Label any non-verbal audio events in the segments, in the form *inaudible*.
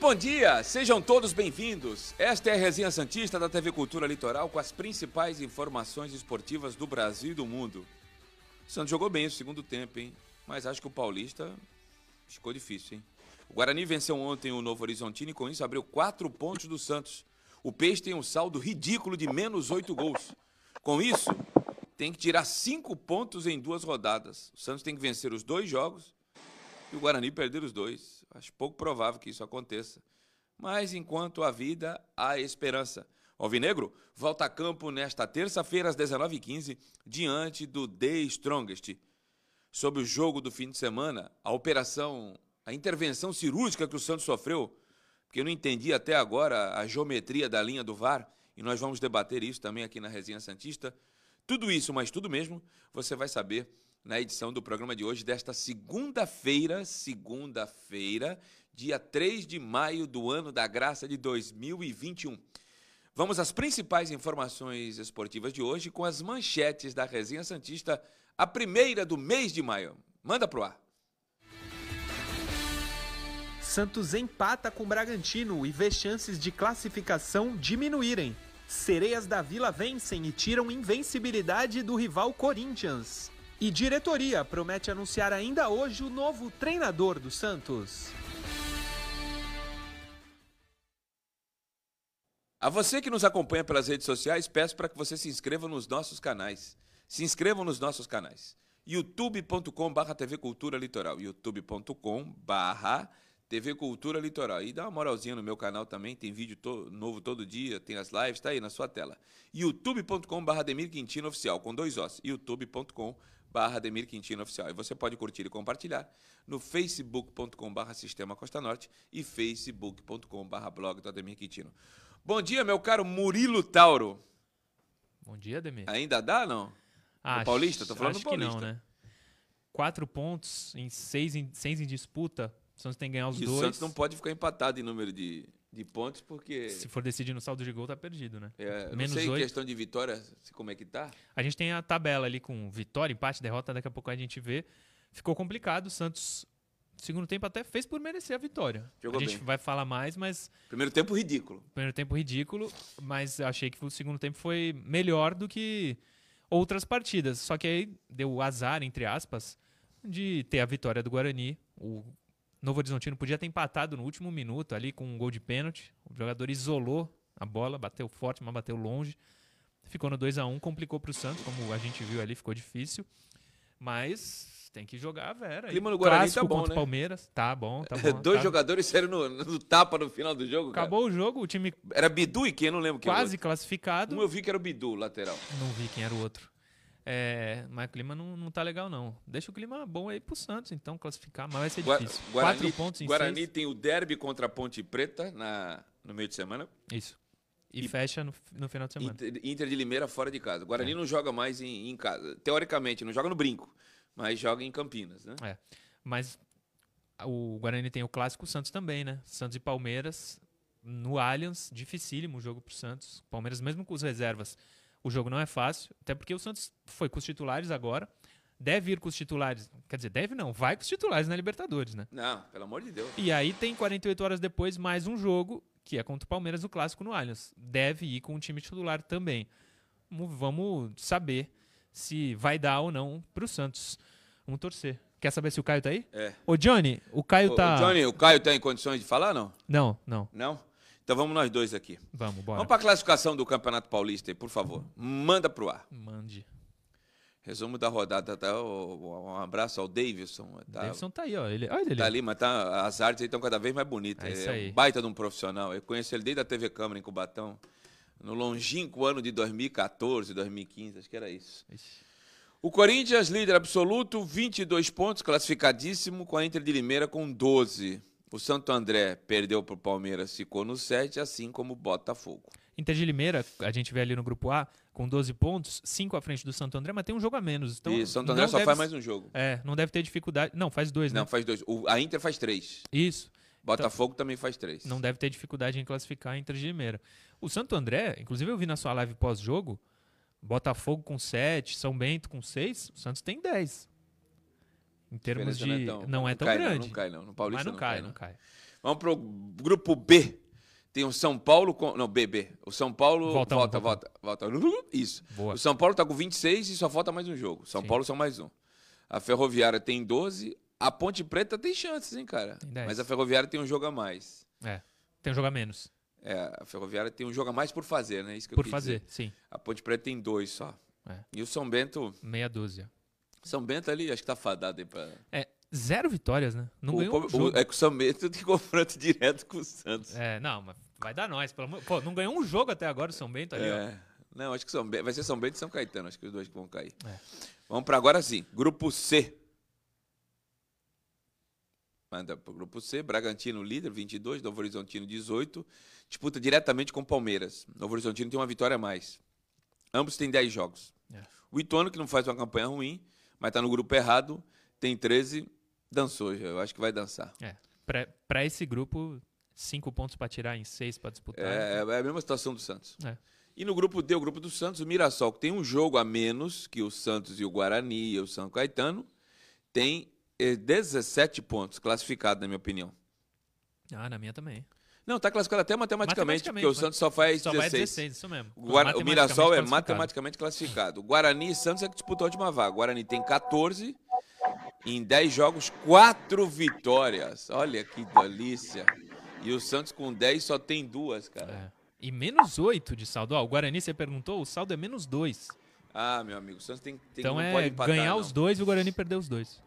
bom dia, sejam todos bem-vindos. Esta é a Resenha Santista da TV Cultura Litoral com as principais informações esportivas do Brasil e do mundo. O Santos jogou bem o segundo tempo, hein? Mas acho que o Paulista ficou difícil, hein? O Guarani venceu ontem o Novo Horizontino e com isso abriu quatro pontos do Santos. O Peixe tem um saldo ridículo de menos oito gols. Com isso, tem que tirar cinco pontos em duas rodadas. O Santos tem que vencer os dois jogos e o Guarani perder os dois. Acho pouco provável que isso aconteça. Mas enquanto há vida, há esperança. Alvinegro volta a campo nesta terça-feira às 19h15, diante do The Strongest. Sobre o jogo do fim de semana, a operação, a intervenção cirúrgica que o Santos sofreu, porque eu não entendi até agora a geometria da linha do VAR, e nós vamos debater isso também aqui na Resenha Santista. Tudo isso, mas tudo mesmo, você vai saber na edição do programa de hoje, desta segunda-feira, segunda-feira, dia 3 de maio do ano da graça de 2021. Vamos às principais informações esportivas de hoje com as manchetes da Resenha Santista, a primeira do mês de maio. Manda pro ar. Santos empata com Bragantino e vê chances de classificação diminuírem. Sereias da Vila vencem e tiram invencibilidade do rival Corinthians. E diretoria promete anunciar ainda hoje o novo treinador do Santos. A você que nos acompanha pelas redes sociais, peço para que você se inscreva nos nossos canais. Se inscrevam nos nossos canais. youtube.com/barra TV Cultura Litoral. youtube.com/barra TV Cultura Litoral. E dá uma moralzinha no meu canal também, tem vídeo to novo todo dia, tem as lives, está aí na sua tela. youtube.com/barra Demir Quintino Oficial, com dois ossos. youtube.com barra Ademir Quintino Oficial. E você pode curtir e compartilhar no facebook.com barra Sistema Costa Norte e facebook.com barra blog do Ademir Quintino. Bom dia, meu caro Murilo Tauro. Bom dia, Ademir. Ainda dá, não? Ah, Paulista? Tô falando acho Paulista. que não, né? Quatro pontos em seis em, seis em disputa. O Santos tem que ganhar os E o dois. Santos não pode ficar empatado em número de, de pontos, porque... Se for decidir no saldo de gol, tá perdido, né? É, eu não Menos sei oito. questão de vitória, se- como é que tá. A gente tem a tabela ali com vitória, empate, derrota, daqui a pouco a gente vê. Ficou complicado. O Santos, segundo tempo, até fez por merecer a vitória. Jogou a gente bem. vai falar mais, mas Primeiro tempo ridículo. primeiro tempo ridículo, mas achei que o segundo tempo foi melhor do que outras partidas. Só que aí deu o azar, entre aspas, de ter a vitória do Guarani. O Novo Horizontino podia ter empatado no último minuto ali com um gol de pênalti. O jogador isolou a bola, bateu forte, mas bateu longe. Ficou no 2 a 1 complicou para o Santos, como a gente viu ali, ficou difícil. Mas tem que jogar a Vera. O clima no Guarani clássico tá bom, contra né? Palmeiras. Tá bom, tá *laughs* bom. Dois tá. jogadores saíram no, no tapa no final do jogo, cara. Acabou o jogo, o time Era Bidu e quem? Eu não lembro quem quase classificado. Um eu vi que era o Bidu, lateral. Não vi quem era o outro. É, mas o clima não, não tá legal, não. Deixa o clima bom aí pro Santos, então, classificar, mas vai ser Gua- difícil. Guarani, Quatro pontos em Guarani seis. tem o derby contra a Ponte Preta na, no meio de semana. Isso. E, E- fecha no, no final de semana. Inter, Inter de Limeira fora de casa. Guarani É. não joga mais em, em casa. Teoricamente, não joga no brinco, mas joga em Campinas, né? É. Mas o Guarani tem o clássico Santos também, né? Santos e Palmeiras no Allianz, dificílimo o jogo pro Santos. Palmeiras, mesmo com os reservas, o jogo não é fácil. Até porque o Santos foi com os titulares agora. Deve ir com os titulares. Quer dizer, deve não, vai com os titulares na Libertadores, né? Não, pelo amor de Deus. E aí tem 48 horas depois mais um jogo, que é contra o Palmeiras, o clássico no Allianz. Deve ir com o time titular também. Vamos- saber se vai dar ou não pro Santos. Vamos torcer. Quer saber se o Caio tá aí? É. Ô, Johnny, o Caio Ô, tá. ô, Johnny, o Caio tá em condições de falar, não? Não, não. Não? Então vamos nós dois aqui. Vamos, bora. Vamos para a classificação do Campeonato Paulista por favor. Manda pro ar. Mande. Resumo da rodada. Tá? Um abraço ao Davidson. Tá, Davidson tá aí, ó. Ele... Olha ele. tá ali, mas tá, as artes estão cada vez mais bonitas. É isso um aí. baita de um profissional. Eu conheço ele desde a TV Câmara em Cubatão. No longínquo ano de 2014, 2015, acho que era isso. Ixi. O Corinthians, líder absoluto, 22 pontos, classificadíssimo, com a Inter de Limeira com 12. O Santo André perdeu para o Palmeiras, ficou no 7, assim como o Botafogo. Inter de Limeira, a gente vê ali no grupo A, com 12 pontos, 5 à frente do Santo André, mas tem um jogo a menos. Então e o Santo André não só deve- faz mais um jogo. É, não deve ter dificuldade. Não, faz dois, Não, né? faz dois. O- a Inter faz três. Isso. Botafogo também faz três. não deve ter dificuldade em classificar a Inter de Limeira. O Santo André, inclusive eu vi na sua live pós-jogo, Botafogo com 7, São Bento com 6, o Santos tem 10. Em termos Diferença de. não é tão, não é tão cai, grande. Não, não cai, não. No Paulista Mas não, cai, não cai. Vamos pro grupo B. Tem o São Paulo com. Não, B, B. O São Paulo. Volta um, volta, volta volta, volta. *laughs* Isso. Boa. O São Paulo tá com 26 e só falta mais um jogo. São Sim. Paulo são mais um. A Ferroviária tem 12. A Ponte Preta tem chances, hein, cara? Tem 10. Mas a Ferroviária tem um jogo a mais. É. Tem um jogo a menos. É, a Ferroviária tem um jogo a mais por fazer, né? Isso que eu Por quis fazer, dizer. sim. A Ponte Preta tem dois só. É. E o São Bento. Meia dúzia. São Bento ali, acho que tá fadado aí pra. É, zero vitórias, né? Não o, ganhou um o- é que o São Bento tem *laughs* confronto direto com o Santos. É, não, mas vai dar nós. Pelo. Pô, não ganhou um jogo até agora o São Bento ali, ó. É. Não, acho que São Bento, vai ser São Bento e São Caetano, acho que os dois que vão cair. É. Vamos para agora sim, grupo C. Manda para o grupo C, Bragantino líder, 22, Novo Horizontino 18, disputa diretamente com o Palmeiras. Novo Horizontino tem uma vitória a mais. Ambos têm 10 jogos. É. O Ituano, que não faz uma campanha ruim, mas está no grupo errado, tem 13, dançou já, eu acho que vai dançar. É. Pra esse grupo, cinco pontos pra tirar em seis pra disputar. É, é a mesma situação do Santos. É. E no grupo D, o grupo do Santos, o Mirassol, que tem um jogo a menos que o Santos e o Guarani e o São Caetano, tem eh, 17 pontos classificado, na minha opinião. Ah, na minha também. Não, está classificado até matematicamente, porque o Matematicamente, Santos só faz Só 16. vai 16, isso mesmo. O, Guara- o Mirassol é matematicamente classificado. O Guarani e Santos é que disputou a última vaga. O Guarani tem 14, em 10 jogos, 4 vitórias. Olha que delícia. E o Santos com 10 só tem duas, cara. É. E menos 8 de saldo. Ó, o Guarani, você perguntou, o saldo é menos 2. Ah, meu amigo, o Santos tem, tem Então é empatar, ganhar não. os dois e o Guarani perder os dois.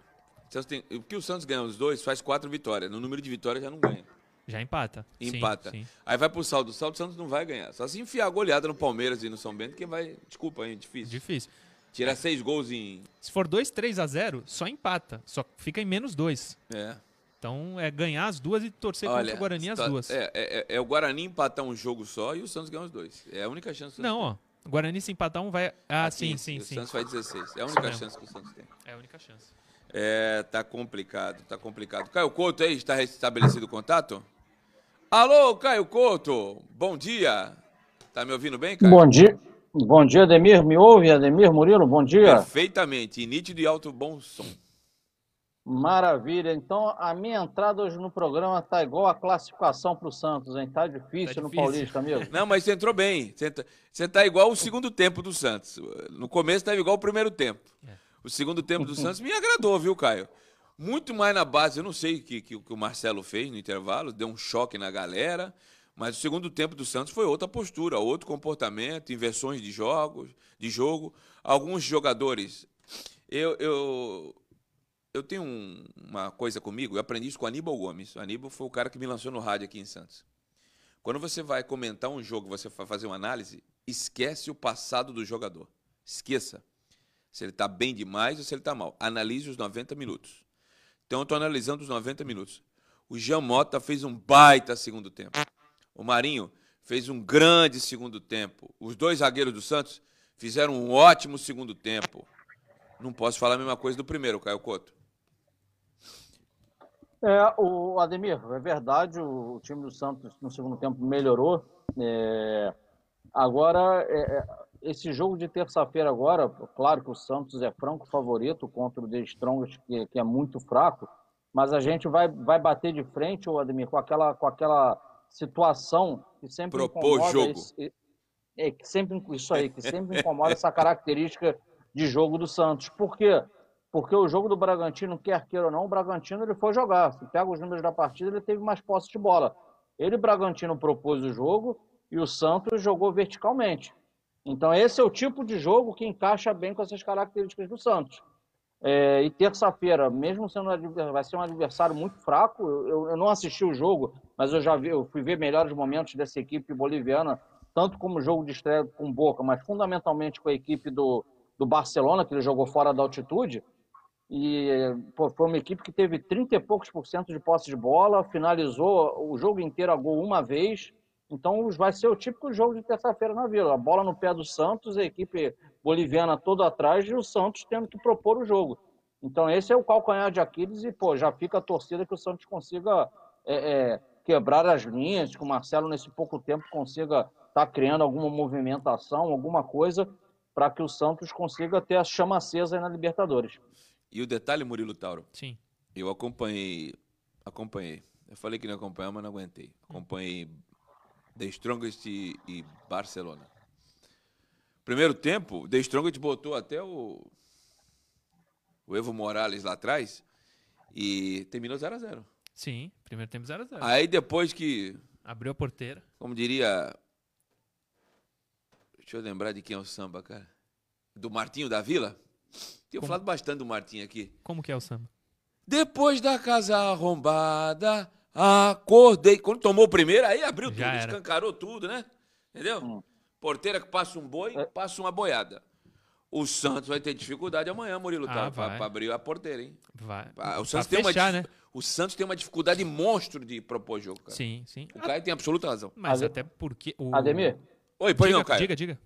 Santos tem- o que o Santos ganha os dois faz quatro vitórias. No número de vitórias já não ganha. Já empata. Sim, Empata. sim. Aí vai pro saldo. O saldo o Santos não vai ganhar. Só se enfiar a goleada no Palmeiras e no São Bento, que vai. Desculpa, hein? Difícil. Difícil. Tirar seis gols em. Se for 2, 3 a 0, só empata. Só fica em menos 2. É. Então é ganhar as duas e torcer contra o Guarani as tá- duas. É, é, é- é o Guarani empatar um jogo só e o Santos ganhar os dois. É a única chance. Não, ó. O Guarani se empatar um vai. Ah, Santos sim, sim, sim. O Santos faz 16. É a única chance que o Santos tem. É a única chance. É, tá complicado, tá complicado. Caio Couto aí, está restabelecido o contato? Alô, Caio Couto, bom dia. Tá me ouvindo bem, Caio? Bom dia. Bom dia, Ademir. Me ouve, Ademir Murilo? Bom dia. Perfeitamente, e nítido e alto bom som. Maravilha. Então, a minha entrada hoje no programa tá igual a classificação para o Santos, hein? Tá difícil, Tá no difícil. Paulista, amigo. Não, mas você entrou bem. Você tá, você tá igual o segundo tempo do Santos. No começo estava igual o primeiro tempo. É. O segundo tempo do Santos me agradou, viu, Caio? Muito mais na base. Eu não sei o que, que, que o Marcelo fez no intervalo, deu um choque na galera. Mas o segundo tempo do Santos foi outra postura, outro comportamento, inversões de jogos, de jogo. Alguns jogadores. Eu, eu, eu tenho um- uma coisa comigo, eu aprendi isso com o Aníbal Gomes. O Aníbal foi o cara que me lançou no rádio aqui em Santos. Quando você vai comentar um jogo, você vai fazer uma análise, esquece o passado do jogador. Esqueça. Se ele está bem demais ou se ele está mal. Analise os 90 minutos. Então eu estou analisando os 90 minutos. O Jean Mota fez um baita segundo tempo. O Marinho fez um grande segundo tempo. Os dois zagueiros do Santos fizeram um ótimo segundo tempo. Não posso falar a mesma coisa do primeiro, Caio Couto. É, o Ademir, é verdade, o, o time do Santos no segundo tempo melhorou. É, agora, é, é, esse jogo de terça-feira agora, claro que o Santos é franco favorito contra o The Strongest, que, que é muito fraco, mas a gente vai, vai bater de frente, o Ademir, com aquela, com aquela situação que sempre Propor incomoda jogo. esse- é, que sempre, isso aí, que sempre incomoda essa característica de jogo do Santos. Por quê? Porque o jogo do Bragantino, quer queira ou não, o Bragantino ele foi jogar. Se pega os números da partida, ele teve mais posse de bola. Ele, Bragantino, propôs o jogo e o Santos jogou verticalmente. Então, esse é o tipo de jogo que encaixa bem com essas características do Santos. É, e terça-feira, mesmo sendo vai ser um adversário muito fraco, eu, eu- eu não assisti o jogo, mas eu já vi, eu fui ver melhores momentos dessa equipe boliviana, tanto como jogo de estreia com Boca, mas fundamentalmente com a equipe do, do Barcelona, que ele jogou fora da altitude. E pô, foi uma equipe que teve 30 e poucos por cento de posse de bola, finalizou o jogo inteiro a gol uma vez. Então vai ser o típico jogo de terça-feira na Vila. A bola no pé do Santos, a equipe boliviana toda atrás e o Santos tendo que propor o jogo. Então esse é o calcanhar de Aquiles e pô, já fica a torcida que o Santos consiga é, é, quebrar as linhas, que o Marcelo nesse pouco tempo consiga estar criando alguma movimentação, alguma coisa para que o Santos consiga ter a chama acesa aí na Libertadores. E o detalhe, Murilo Tauro, Sim. eu acompanhei. Acompanhei. Eu falei que não acompanhava, mas não aguentei. Acompanhei The Strongest e, e Barcelona. Primeiro tempo, The Strongest botou até o. O Evo Morales lá atrás e terminou 0 a 0 Sim, primeiro tempo 0x0. Aí depois que, Abriu a porteira. como diria. Deixa eu lembrar de quem é o samba, cara. Do Martinho da Vila. Tenho Como? falado bastante do Martinho aqui. Como que é o samba? Depois da casa arrombada, acordei. Quando tomou o primeiro, aí abriu Já tudo, era. escancarou tudo, né? Entendeu? Hum. Porteira que passa um boi, É. passa uma boiada. O Santos vai ter dificuldade amanhã, Murilo, Ah, tá? vai. Pra, pra abrir a porteira, hein? Vai. Ah, O Pra Santos, tem uma, fechar, dif- né? o Santos tem uma dificuldade monstro de propor jogo, cara. Sim, sim. O Caio tem absoluta razão. Mas Ade- até porque. O... Ademir, Oi, pois Diga, não, Caio. diga, diga.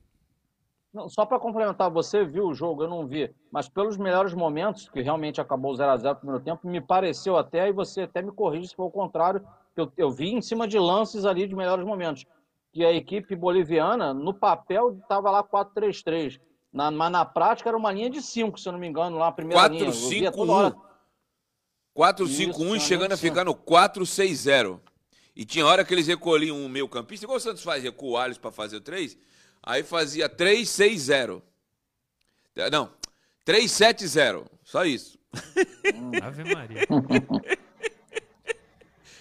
Não, só para complementar, você viu o jogo, eu não vi, mas pelos melhores momentos, que realmente acabou 0 a 0 no primeiro tempo, me pareceu até, e você até me corrige se for o contrário, que eu, eu vi em cima de lances ali de melhores momentos, que a equipe boliviana, no papel, estava lá 4-3-3, na, mas na prática era uma linha de 5, se eu não me engano, lá a primeira linha. Eu via toda hora- 4-5-1 Isso, e chegando a ficar no 4-6-0. E tinha hora que eles recolhiam um meio campista, igual o Santos faz, recua o Alves para fazer o 3, aí fazia 3-6-0. Não, 3-7-0. Só isso. *laughs* Ave Maria.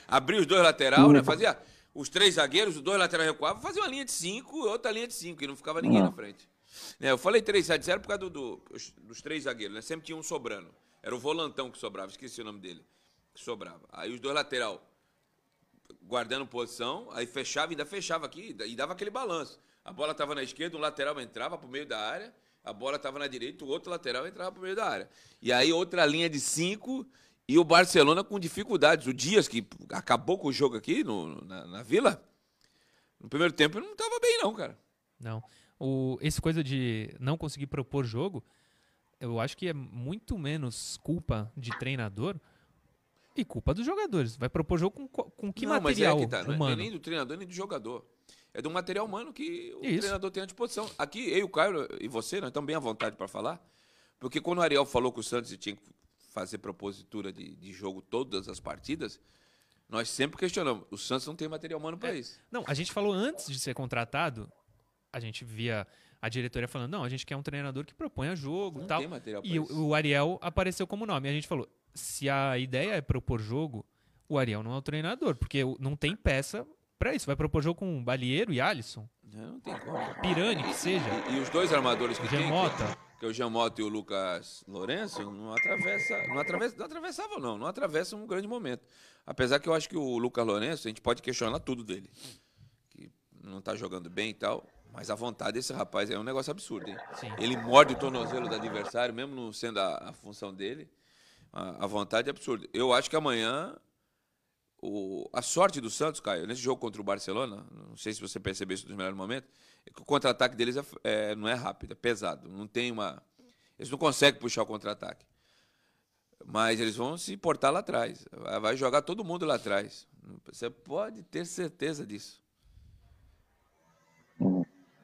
Abria os dois laterais, né? Fazia os três zagueiros, os dois laterais recuavam, fazia uma linha de 5 e outra linha de 5, e não ficava ninguém na frente. Né, eu falei 3-7-0 por causa do, do- os- dos três zagueiros, né? Sempre tinha um sobrando. Era o volantão que sobrava, esqueci o nome dele. Que sobrava. Aí os dois lateral guardando posição, aí fechava, ainda fechava aqui e dava aquele balanço. A bola estava na esquerda, um lateral entrava pro meio da área, a bola estava na direita, o outro lateral entrava pro meio da área. E aí outra linha de cinco e o Barcelona com dificuldades. O Dias, que acabou com o jogo aqui no- na, na Vila, no primeiro tempo ele não estava bem não, cara. Não. O, esse coisa de não conseguir propor jogo, eu acho que é muito menos culpa de treinador e culpa dos jogadores. Vai propor jogo com, co- com que não, material mas é que tá, não é- não é humano? nem do treinador nem do jogador. É do material humano que o Isso. treinador tem à disposição. Aqui, eu, o Caio e você, nós estamos bem à vontade para falar. Porque quando o Ariel falou que o Santos tinha que fazer propositura de, de jogo todas as partidas, nós sempre questionamos. O Santos não tem material humano para É. isso. Não, a gente falou antes de ser contratado, a gente via a diretoria falando, não, a gente quer um treinador que proponha jogo Não tal. tem material E isso. o, o Ariel apareceu como nome. E a gente falou, se a ideia é propor jogo, o Ariel não é o treinador, porque não tem peça pra isso. Vai propor jogo com Balieiro e Alisson, Não, não tem como. Pirani, que seja, E, e os dois armadores que tem, Gemota. que, que é o Jamota e o Lucas Lourenço, não atravessa, não atravessa, não atravessavam não, não atravessam um grande momento. Apesar que eu acho que o Lucas Lourenço, a gente pode questionar tudo dele. Que não tá jogando bem e tal, mas a vontade desse rapaz é um negócio absurdo, hein? Sim. Ele morde o tornozelo do adversário, mesmo não sendo a, a função dele. A, a vontade é absurda. Eu acho que amanhã o- a sorte do Santos, Caio, nesse jogo contra o Barcelona, não sei se você percebeu isso nos melhores momentos, é que o contra-ataque deles é é- não é rápido, é pesado. Não tem uma. Eles não conseguem puxar o contra-ataque. Mas eles vão se portar lá atrás. Vai- Vai jogar todo mundo lá atrás. Você pode ter certeza disso.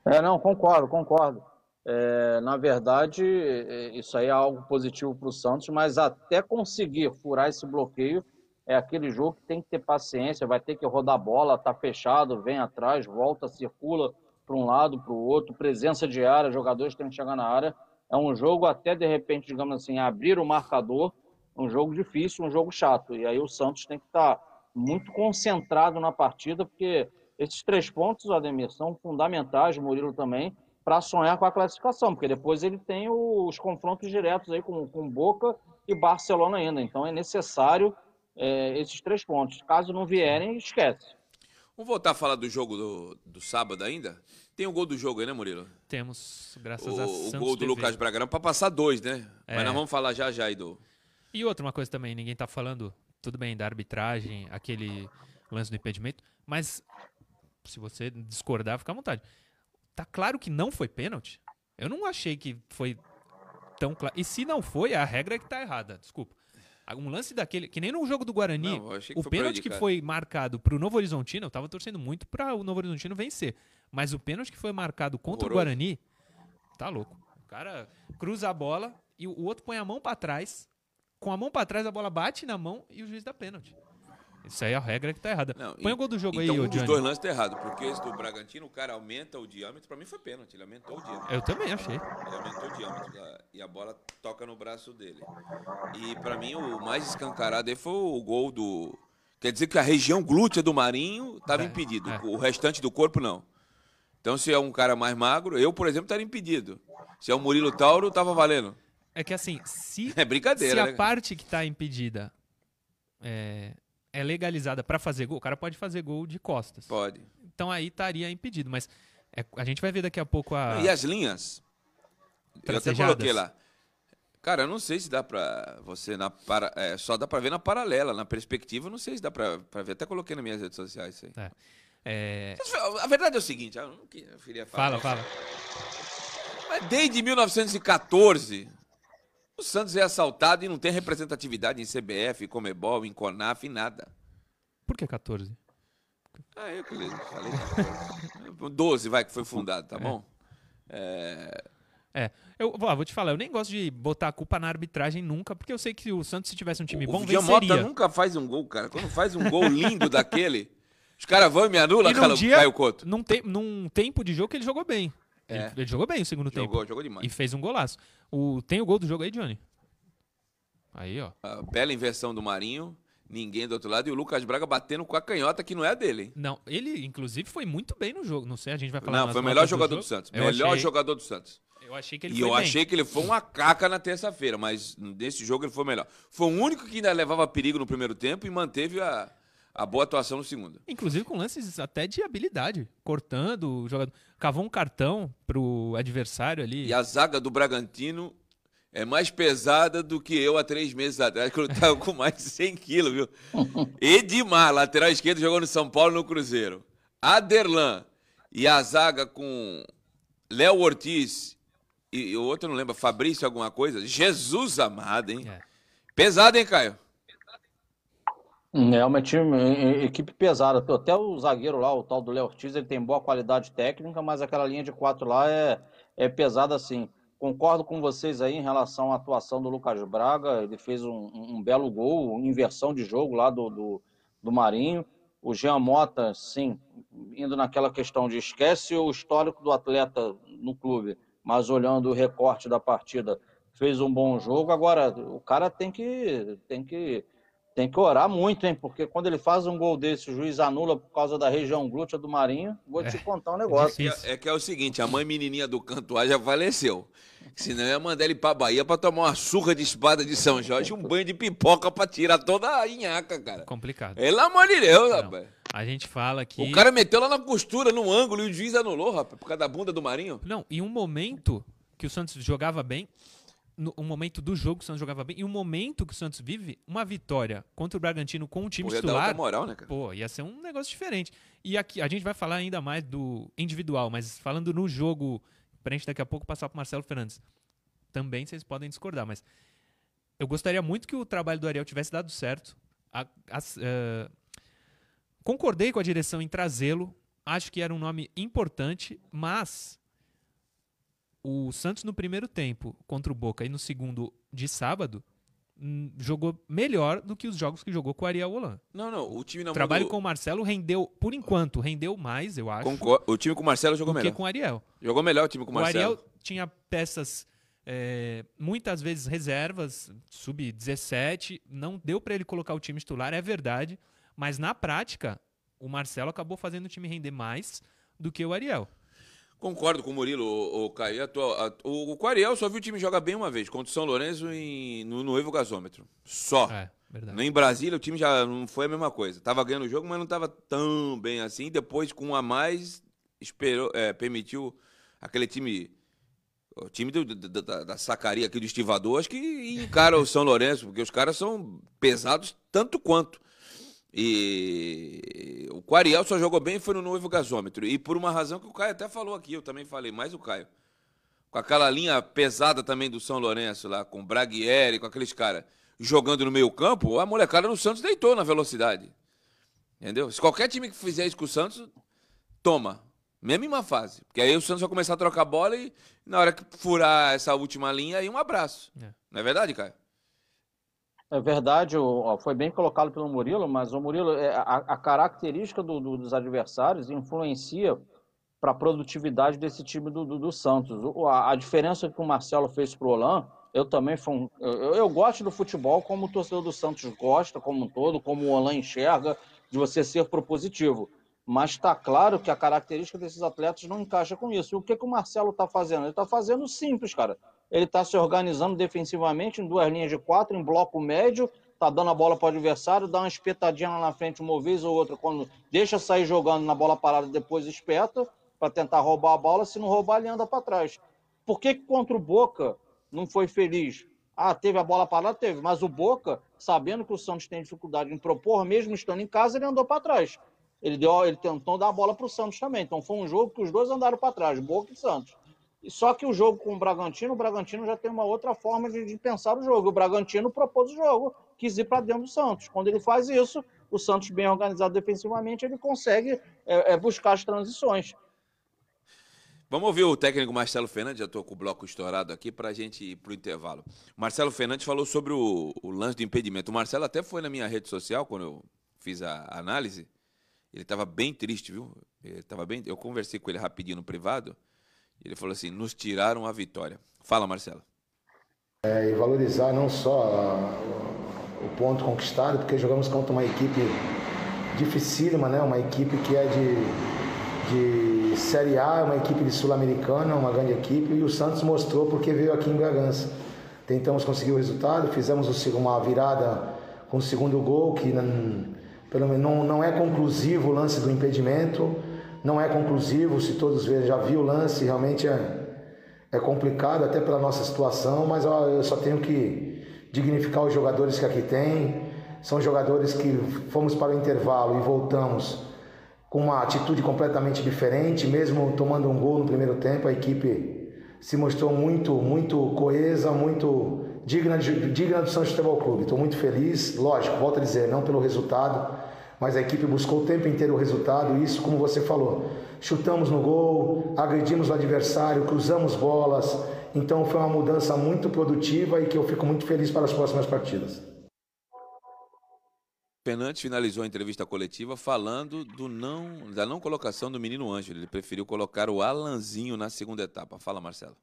É, não, concordo, concordo. É, na verdade, é, isso aí é algo positivo para o Santos, mas até conseguir furar esse bloqueio, é aquele jogo que tem que ter paciência, vai ter que rodar bola, tá fechado, vem atrás, volta, circula para um lado, para o outro, presença de área, jogadores têm que chegar na área. É um jogo até, de repente, digamos assim, abrir o marcador, um jogo difícil, um jogo chato. E aí o Santos tem que estar muito concentrado na partida, porque esses três pontos, Ademir, são fundamentais, Murilo também, para sonhar com a classificação, porque depois ele tem os confrontos diretos aí com, com Boca e Barcelona ainda. Então é necessário é, esses três pontos. Caso não vierem, esquece. Vamos voltar a falar do jogo do, do sábado ainda? Tem o gol do jogo aí, né, Murilo? Temos, graças a O, o gol do TV. Lucas Bragarão para passar dois, né? É. Mas nós vamos falar já já aí do. E outra uma coisa também, ninguém tá falando, tudo bem, da arbitragem, aquele lance do impedimento, mas se você discordar, fica à vontade. Tá claro que não foi pênalti? Eu não achei que foi tão claro. E se não foi, a regra é que tá errada, desculpa. Um lance daquele, que nem no jogo do Guarani, Não, o pênalti que foi marcado pro Novo Horizontino, eu tava torcendo muito para o Novo Horizontino vencer. Mas o pênalti que foi marcado contra Horroroso. o Guarani, tá louco. O cara cruza a bola e o o outro põe a mão pra trás, com a mão pra trás, a bola bate na mão e o juiz dá pênalti. Isso aí é a regra que tá errada. Não, Põe e- o gol do jogo então, aí, um dos Johnny. dois lances tá errado, porque esse do Bragantino, o cara aumenta o diâmetro, pra mim foi pênalti, ele aumentou o diâmetro. Eu também achei. Ele aumentou o diâmetro e a bola toca no braço dele. E pra mim o mais escancarado aí foi o gol do. Quer dizer que a região glútea do Marinho estava É, impedido, é. o restante do corpo não. Então se é um cara mais magro, eu, por exemplo, estaria impedido. Se é o Murilo Tauro, tava valendo. É que assim, se, *laughs* É brincadeira, se a né? parte que tá impedida é, é legalizada pra fazer gol, o cara pode fazer gol de costas. Pode. Então aí estaria impedido. Mas é- a gente vai ver daqui a pouco a. E as linhas? Eu até coloquei lá. Cara, eu não sei se dá pra você na para, é, só dá pra ver na paralela, na perspectiva, eu não sei se dá pra, pra ver. Até coloquei nas minhas redes sociais isso aí. É, A verdade é o seguinte, eu não queria falar. Fala, fala. Mas desde 1914, o Santos é assaltado e não tem representatividade em CBF, Comebol, em CONAF, em nada. Por que 14? Ah, eu que falei. 12, vai, que foi fundado, tá É. bom? É, eu ó, vou te falar, eu nem gosto de botar a culpa na arbitragem nunca, porque eu sei que o Santos, se tivesse um time bom, o Diamota venceria. nunca faz um gol, cara. Quando faz um gol lindo daquele, os caras vão e me anulam, E Caio Couto. num, te- num tempo de jogo que ele jogou bem. É. Ele, ele jogou bem o segundo Jogou, tempo. jogou demais. E fez um golaço. O, tem o gol do jogo aí, Johnny? Aí, ó. A bela inversão do Marinho, ninguém do outro lado, e o Lucas Braga batendo com a canhota que não é a dele, hein? Não, ele, inclusive, foi muito bem no jogo. Não sei, a gente vai falar Não, foi o melhor jogador do jogo. Santos. Eu Melhor achei, jogador do Santos. Eu achei que ele E foi eu bem. achei que ele foi uma caca na terça-feira, mas nesse jogo ele foi melhor. Foi o único que ainda levava perigo no primeiro tempo e manteve a, a boa atuação no segundo. Inclusive com lances até de habilidade. Cortando o jogador. Cavou um cartão pro adversário ali. E a zaga do Bragantino é mais pesada do que eu há três meses atrás, que eu tava com mais de 100 quilos, viu? *laughs* Edmar, lateral esquerdo, jogou no São Paulo no Cruzeiro. Aderlan e a zaga com Léo Ortiz e o outro não lembro, Fabrício alguma coisa. Jesus amado, hein? É. Pesado, hein, Caio? É uma time, equipe pesada. Até o zagueiro lá, o tal do Léo Ortiz, ele tem boa qualidade técnica, mas aquela linha de quatro lá é, é pesada sim. Concordo com vocês aí em relação à atuação do Lucas Braga. Ele fez um, um- um belo gol, inversão de jogo lá do, do, do Marinho. O Jean Mota, sim, indo naquela questão de esquece o histórico do atleta no clube, mas olhando o recorte da partida, fez um bom jogo. Agora, o cara tem que, tem que tem que orar muito, hein? Porque quando ele faz um gol desse, o juiz anula por causa da região glútea do Marinho. Vou te contar um negócio. É, que- é que é o seguinte, a mãe menininha do Cantuá já faleceu. Senão eu ia mandar ele pra Bahia pra tomar uma surra de espada de São Jorge e um banho de pipoca pra tirar toda a inhaca, cara. Complicado. Pelo amor de Deus, Não. rapaz. A gente fala que. O cara meteu lá na costura, no ângulo, e o juiz anulou, rapaz, por causa da bunda do Marinho. Não, em um momento que o Santos jogava bem, no, um momento do jogo que o Santos jogava bem, e um momento que o Santos vive, uma vitória contra o Bragantino com o time Pô, ia titular. moral, né, cara? Pô, ia ser um negócio diferente. E aqui a gente vai falar ainda mais do individual, mas falando no jogo, pra gente daqui a pouco passar pro Marcelo Fernandes. Também vocês podem discordar, mas eu gostaria muito que o trabalho do Ariel tivesse dado certo. A- as- eh, concordei com a direção em trazê-lo. Acho que era um nome importante, mas o Santos no primeiro tempo contra o Boca e no segundo de sábado hum, jogou melhor do que os jogos que jogou com o Ariel Holan. Não, não, o time não O trabalho mudou. com o Marcelo rendeu, por enquanto, rendeu mais, eu acho, O time com o Marcelo jogou do que melhor. com o Ariel. Jogou melhor o time com o O Marcelo. Ariel tinha peças é, muitas vezes reservas, sub-17, não deu para ele colocar o time titular, é verdade, mas na prática o Marcelo acabou fazendo o time render mais do que o Ariel. Concordo com o Murilo, o, o Caio. O, o Ariel só viu o time jogar bem uma vez, contra o São Lourenço em, no, no Evo Gasômetro. Só. É, verdade. Em Brasília o time já não foi a mesma coisa. Tava ganhando o jogo, mas não tava tão bem assim. Depois, com um a mais, esperou, é, permitiu aquele time. O time do- da, da sacaria aqui do estivador, acho que encara o São Lourenço, porque os caras são pesados tanto quanto. E o Ariel só jogou bem foi no novo gasômetro. E por uma razão que o Caio até falou aqui, eu também falei, mais o Caio. Com aquela linha pesada também do São Lourenço lá, com o Braguieri, com aqueles caras jogando no meio campo, a molecada no Santos deitou na velocidade. Entendeu? Se qualquer time que fizer isso com o Santos, toma. Mesmo em uma fase. Porque aí o Santos vai começar a trocar bola e na hora que furar essa última linha, aí um abraço. É. Não é verdade, Caio? É verdade, foi bem colocado pelo Murilo, mas o Murilo, é, a, característica do, do, dos adversários influencia para a produtividade desse time do, Santos. A, a, diferença que o Marcelo fez para o Olan, eu também fui um, eu, eu, gosto do futebol como o torcedor do Santos gosta, como um todo, como o Olan enxerga, de você ser propositivo. Mas está claro que a característica desses atletas não encaixa com isso. E o que, que o Marcelo está fazendo? Ele está fazendo simples, cara ele está se organizando defensivamente em duas linhas de quatro, em bloco médio, está dando a bola para o adversário, dá uma espetadinha lá na frente uma vez ou outra, quando deixa sair jogando na bola parada, depois espeta, para tentar roubar a bola, se não roubar, ele anda para trás. Por que, que contra o Boca não foi feliz? Ah, teve a bola parada? Teve, mas o Boca, sabendo que o Santos tem dificuldade em propor, mesmo estando em casa, ele andou para trás. Ele, deu, ele tentou dar a bola para o Santos também. Então foi um jogo que os dois andaram para trás, Boca e Santos. Só que o jogo com o Bragantino, o Bragantino já tem uma outra forma de, de pensar o jogo. O Bragantino propôs o jogo, quis ir para dentro do Santos. Quando ele faz isso, o Santos, bem organizado defensivamente, ele consegue é, é, buscar as transições. Vamos ouvir o técnico Marcelo Fernandes, já estou com o bloco estourado aqui para a gente ir para o intervalo. Marcelo Fernandes falou sobre o, o, lance do impedimento. O Marcelo até foi na minha rede social quando eu fiz a análise. Ele estava bem triste, viu? Ele tava bem. Eu conversei com ele rapidinho no privado. Ele falou assim: nos tiraram a vitória. Fala, Marcelo. É, e valorizar não só o ponto conquistado, porque jogamos contra uma equipe dificílima, né? uma equipe que é de, de Série A, uma equipe de Sul-Americana, uma grande equipe, e o Santos mostrou porque veio aqui em Bragança. Tentamos conseguir o resultado, fizemos uma virada com o segundo gol, que não, pelo menos não, não é conclusivo o lance do impedimento não é conclusivo, se todos verem, já vi o lance, realmente é, é complicado até pela nossa situação, mas ó, eu só tenho que dignificar os jogadores que aqui tem. São jogadores que fomos para o intervalo e voltamos com uma atitude completamente diferente, mesmo tomando um gol no primeiro tempo, a equipe se mostrou muito, muito coesa, muito digna, digna do Santos Futebol Clube. Estou muito feliz, lógico, volto a dizer, não pelo resultado, mas a equipe buscou o tempo inteiro o resultado, e isso, como você falou, chutamos no gol, agredimos o adversário, cruzamos bolas, então foi uma mudança muito produtiva e que eu fico muito feliz para as próximas partidas. Fernandes finalizou a entrevista coletiva falando do não, da não colocação do menino Ângelo. Ele preferiu colocar o Alanzinho na segunda etapa. Fala, Marcelo.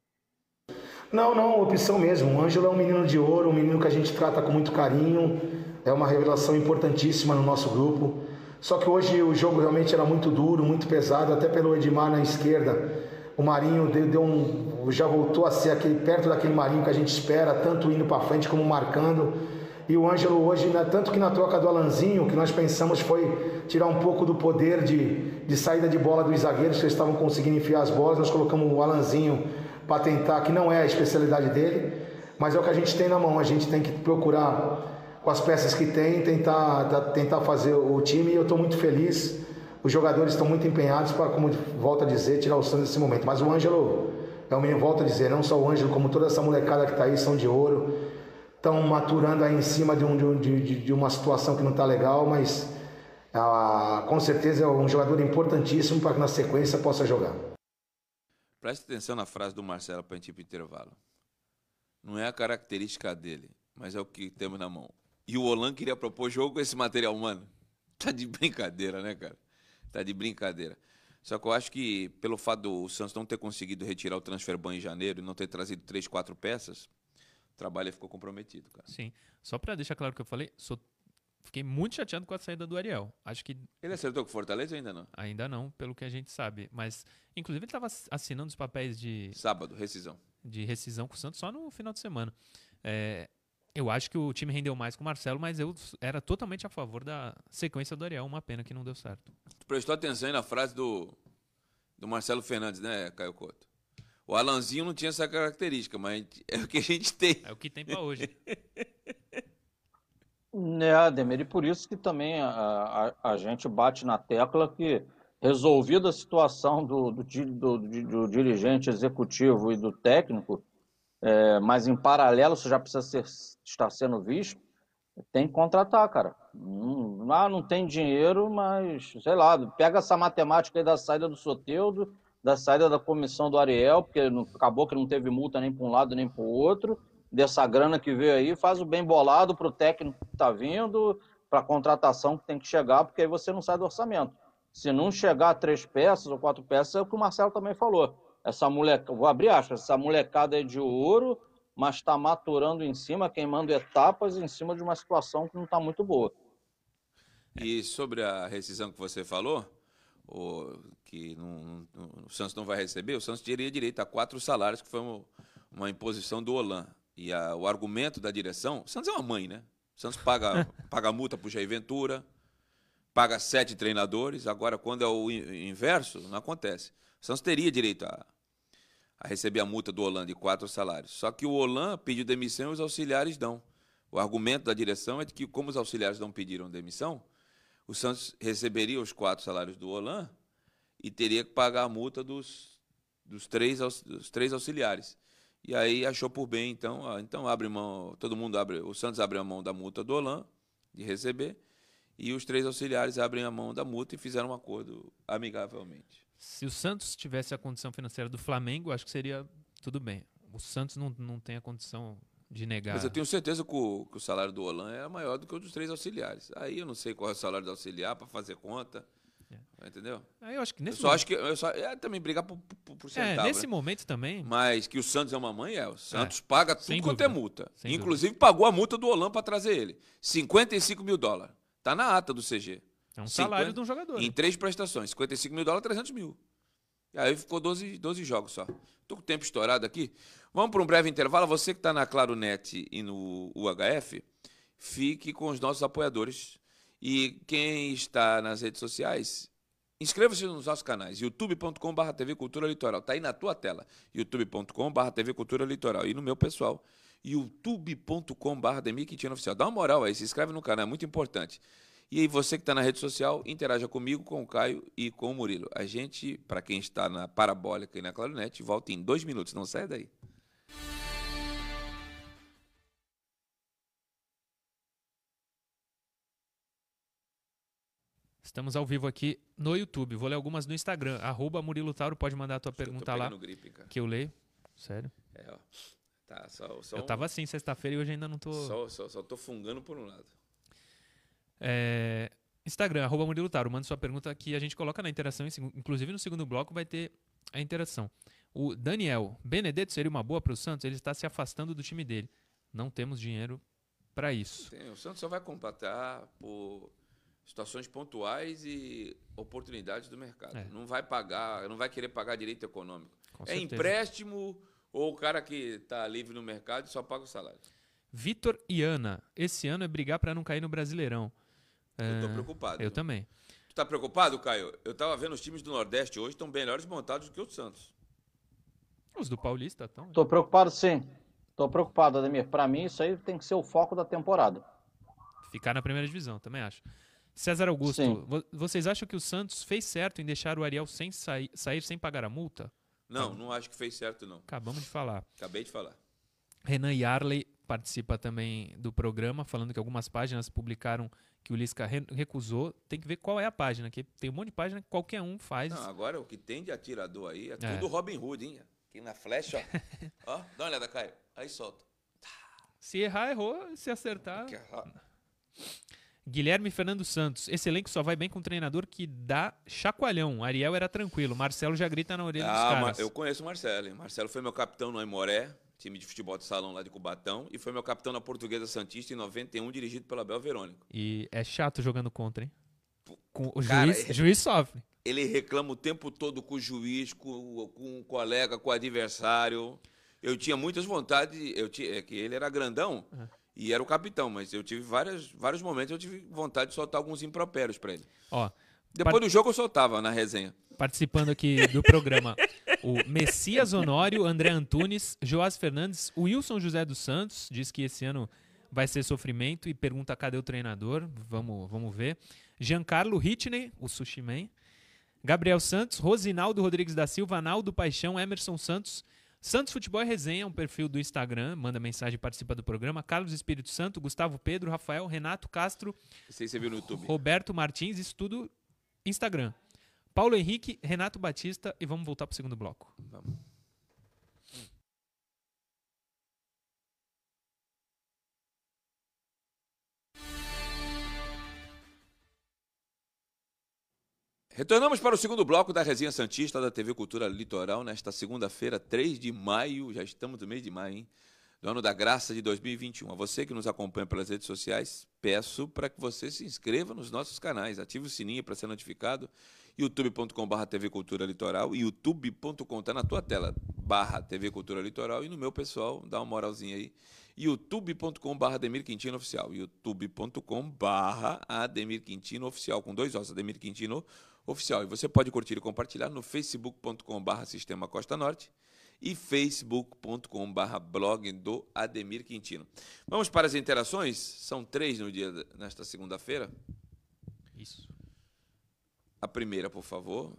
Não, não, opção mesmo. O Ângelo é um menino de ouro, um menino que a gente trata com muito carinho é uma revelação importantíssima no nosso grupo. Só que hoje o jogo realmente era muito duro, muito pesado, até pelo Edmar na esquerda. O Marinho deu, deu um, já voltou a ser aquele, perto daquele Marinho que a gente espera, tanto indo para frente como marcando. E o Ângelo hoje, né, tanto que na troca do Alanzinho, que nós pensamos foi tirar um pouco do poder de, de saída de bola dos zagueiros, que eles estavam conseguindo enfiar as bolas. Nós colocamos o Alanzinho para tentar, que não é a especialidade dele, mas é o que a gente tem na mão. A gente tem que procurar com as peças que tem, tentar, tentar fazer o time e eu estou muito feliz. Os jogadores estão muito empenhados para, como volta a dizer, tirar o Santos desse momento. Mas o Ângelo, é o menino, volta a dizer, não só o Ângelo, como toda essa molecada que está aí, são de ouro. Estão maturando aí em cima de, um, de, de, de uma situação que não está legal, mas ah, com certeza é um jogador importantíssimo para que na sequência possa jogar. Preste atenção na frase do Marcelo para a gente ir para o intervalo. Não é a característica dele, mas é o que temos na mão. E o Olan queria propor jogo com esse material humano. *laughs* Tá de brincadeira, né, cara? Tá de brincadeira. Só que eu acho que, pelo fato do Santos não ter conseguido retirar o transfer ban em janeiro e não ter trazido três, quatro peças, o trabalho ficou comprometido, cara. Sim. Só para deixar claro o que eu falei, sou... fiquei muito chateado com a saída do Ariel. Acho que. Ele acertou com Fortaleza ou ainda não? Ainda não, pelo que a gente sabe. Mas, inclusive, ele estava assinando os papéis de. Sábado, rescisão. De rescisão com o Santos só no final de semana. É, eu acho que o time rendeu mais com o Marcelo, mas eu era totalmente a favor da sequência do Ariel. Uma pena que não deu certo. Tu prestou atenção aí na frase do, do Marcelo Fernandes, né, Caio Couto? O Alanzinho não tinha essa característica, mas *laughs* é o que a gente tem. É o que tem para hoje. *laughs* É, Ademir, e por isso que também a, a, a, gente bate na tecla que, resolvida a situação do, do, do, do, do dirigente executivo e do técnico, é, mas em paralelo, isso já precisa ser, estar sendo visto, tem que contratar, cara. Não, ah, não tem dinheiro, mas, sei lá, pega essa matemática aí da saída do Soteudo, da saída da comissão do Ariel, porque não, acabou que não teve multa nem para um lado nem para o outro, dessa grana que veio aí, faz o bem bolado para o técnico que está vindo, para a contratação que tem que chegar, porque aí você não sai do orçamento. Se não chegar a três peças ou quatro peças, é o que o Marcelo também falou. Essa molecada, vou abrir aspas, essa molecada é de ouro, mas está maturando em cima, queimando etapas em cima de uma situação que não está muito boa. E sobre a rescisão que você falou, o, que não, não, o Santos não vai receber, o Santos teria direito a quatro salários, que foi uma, uma imposição do Olan. E a, o argumento da direção, o Santos é uma mãe, né? O Santos paga, *laughs* paga multa para o Jair Ventura, paga sete treinadores. Agora, quando é o inverso, não acontece. O Santos teria direito a, a receber a multa do Olan de quatro salários. Só que o Olan pediu demissão e os auxiliares dão. O argumento da direção é de que, como os auxiliares não pediram demissão, o Santos receberia os quatro salários do Olan e teria que pagar a multa dos, dos, três, dos três auxiliares. E aí achou por bem, então, ó, então abre mão, todo mundo abre, o Santos abre a mão da multa do Olan de receber e os três auxiliares abrem a mão da multa e fizeram um acordo amigavelmente. Se o Santos tivesse a condição financeira do Flamengo, acho que seria tudo bem. O Santos não, não tem a condição de negar. Mas eu tenho certeza que o, que o salário do Olan era maior do que o dos três auxiliares. Aí eu não sei qual é o salário do auxiliar para fazer conta. É. Entendeu? Aí eu acho que nesse eu só momento... acho que eu só é também brigar por, por, por centavo, É, nesse né? momento também. Mas que o Santos é uma mãe, é. O Santos é, paga tudo quanto dúvida. é multa. Sem Inclusive dúvida. pagou a multa do Olan para trazer ele. 55 mil dólares. Tá na ata do CG. É um 50, salário de um jogador. Em três prestações. 55 mil dólares, 300 mil. E aí ficou 12, 12 jogos só. Tô com o tempo estourado aqui. Vamos para um breve intervalo. Você que está na Claronet e no UHF, fique com os nossos apoiadores. E quem está nas redes sociais, inscreva-se nos nossos canais. youtube.com.br TV Cultura Litoral. Está aí na tua tela. youtube.com.br TV Cultura Litoral. E no meu pessoal, youtube.com.br Demi Quintino Oficial. Dá uma moral aí, se inscreve no canal, é muito importante. E aí você que está na rede social, interaja comigo, com o Caio e com o Murilo. A gente, para quem está na Parabólica e na Clarinete, volta em dois minutos. Não sai daí. Estamos ao vivo aqui no YouTube. Vou ler algumas no Instagram. Arroba Murilo Tauro, pode mandar a tua pergunta lá. Gripe, que eu leio. Sério? É, ó. Tá, só, só eu tava assim sexta-feira e hoje ainda não tô. Só, só, só tô fungando por um lado. É, Instagram, arroba Murilo Taro, manda sua pergunta que a gente coloca na interação, inclusive no segundo bloco vai ter a interação. O Daniel, Benedetto seria uma boa para o Santos? Ele está se afastando do time dele. Não temos dinheiro para isso. Tem, o Santos só vai contratar por situações pontuais e oportunidades do mercado. É. Não vai pagar, não vai querer pagar direito econômico. Com é certeza. empréstimo ou o cara que está livre no mercado só paga o salário. Vitor e Ana, esse ano é brigar para não cair no Brasileirão. Eu tô preocupado. Eu também. Tu tá preocupado, Caio? Eu tava vendo os times do Nordeste hoje estão melhores montados do que o Santos. Os do Paulista estão. Tô preocupado sim. Tô preocupado, Ademir. Para mim, isso aí tem que ser o foco da temporada. Ficar na primeira divisão, também acho. César Augusto, Sim. vocês acham que o Santos fez certo em deixar o Ariel sem sair, sair sem pagar a multa? Não, não acho que fez certo, não. Acabamos de falar. Acabei de falar. Renan Yarley participa também do programa, falando que algumas páginas publicaram que o Lisca recusou, tem que ver qual é a página, que tem um monte de página que qualquer um faz. Não, agora o que tem de atirador aí é, é. tudo Robin Hood, hein? Aqui na flecha, ó. *laughs* ó, dá uma olhada, Caio. Aí solta. Se errar, errou. Se acertar. Guilherme Fernando Santos. Esse elenco só vai bem com um treinador que dá chacoalhão. Ariel era tranquilo. Marcelo já grita na orelha ah, dos caras. Eu conheço o Marcelo. Hein? Marcelo foi meu capitão no Aimoré time de futebol de salão lá de Cubatão, e foi meu capitão na Portuguesa Santista em 91, dirigido pela Bel Verônico. E é chato jogando contra, hein? Com, o Cara, juiz, é, juiz sofre. Ele reclama o tempo todo com o juiz, com, com o colega, com o adversário. Eu tinha muitas vontades, eu tinha, é que ele era grandão uhum. e era o capitão, mas eu tive várias, vários momentos eu tive vontade de soltar alguns impropérios para ele. Ó, Depois part... do jogo eu soltava na resenha. Participando aqui do programa o Messias Honório, André Antunes, Joás Fernandes, o Wilson José dos Santos, diz que esse ano vai ser sofrimento e pergunta cadê o treinador. Vamos, vamos ver. Giancarlo Hitney, o Sushi Man. Gabriel Santos, Rosinaldo Rodrigues da Silva, Naldo Paixão, Emerson Santos. Santos Futebol é Resenha, um perfil do Instagram, manda mensagem e participa do programa. Carlos Espírito Santo, Gustavo Pedro, Rafael, Renato Castro. Aí você viu no YouTube. Roberto Martins, isso tudo Instagram. Paulo Henrique, Renato Batista e vamos voltar para o segundo bloco. Vamos. Retornamos para o segundo bloco da Resenha Santista da TV Cultura Litoral nesta segunda-feira, 3 de maio, já estamos no mês de maio, hein? Do ano da graça de 2021. A você que nos acompanha pelas redes sociais, peço para que você se inscreva nos nossos canais, ative o sininho para ser notificado youtube.com.br TV Cultura Litoral, youtube.com, tá na tua tela, barra TV Cultura Litoral, e no meu pessoal, dá uma moralzinha aí, youtube.com.br Ademir Quintino Oficial, youtube.com.br Ademir Quintino Oficial, com dois ossos, Ademir Quintino Oficial. E você pode curtir e compartilhar no facebook.com.br Sistema Costa Norte e facebook.com.br blog do Ademir Quintino. Vamos para as interações? São três no dia nesta segunda-feira. A primeira, por favor.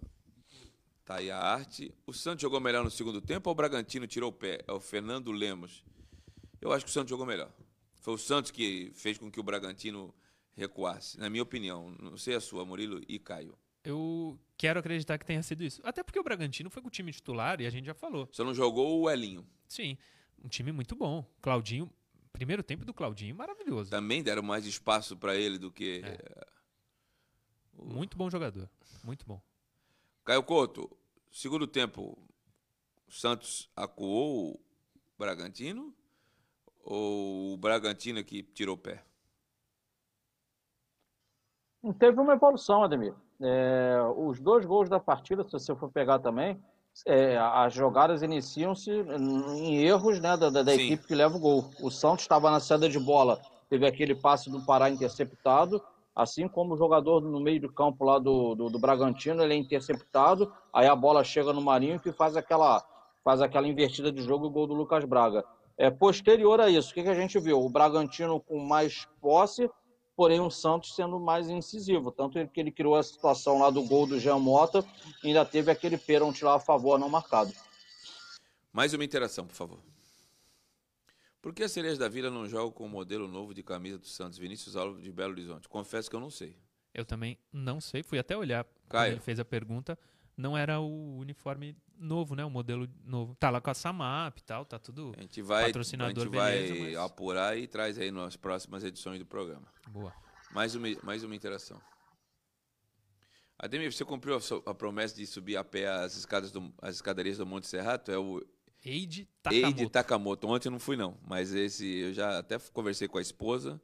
Tá aí a arte. O Santos jogou melhor no segundo tempo ou o Bragantino tirou o pé? É o Fernando Lemos. Eu acho que o Santos jogou melhor. Foi o Santos que fez com que o Bragantino recuasse, na minha opinião. Não sei a sua, Murilo e Caio. Eu quero acreditar que tenha sido isso. Até porque o Bragantino foi com o time titular e a gente já falou. Só não jogou o Elinho. Sim, um time muito bom. Claudinho, primeiro tempo do Claudinho, maravilhoso. Também deram mais espaço para ele do que. É. Muito bom jogador. Muito bom. Caio Couto, segundo tempo, o Santos acuou o Bragantino ou o Bragantino que tirou o pé? Teve uma evolução, Ademir. É, os dois gols da partida, se você for pegar também, é, as jogadas iniciam-se em erros né, da, da equipe que leva o gol. O Santos estava na saída de bola, teve aquele passe do Pará interceptado, assim como o jogador no meio do campo lá do, do, do Bragantino, ele é interceptado, aí a bola chega no Marinho que faz aquela, faz aquela invertida de jogo e o gol do Lucas Braga. É, posterior a isso, o que, que a gente viu? O Bragantino com mais posse, porém o Santos sendo mais incisivo. Tanto que ele criou a situação lá do gol do Jean Mota, ainda teve aquele pênalti lá a favor não marcado. Mais uma interação, por favor. Por que a Cereja da Vila não joga com o modelo novo de camisa do Santos, Vinícius Alves de Belo Horizonte? Confesso que eu não sei. Eu também não sei, fui até olhar Caio. quando ele fez a pergunta. Não era o uniforme novo, né? O modelo novo. Tá lá com a Samap e tal, tá tudo A gente vai, patrocinador, a gente vai beleza, mas... apurar e traz aí nas próximas edições do programa. Boa. Mais uma, mais uma interação. Ademir, você cumpriu a, a promessa de subir a pé as, escadas do, as escadarias do Monte Serrato? É o Eide Eide Takamoto. Takamoto. Ontem eu não fui, não. Mas esse eu já até conversei com a esposa.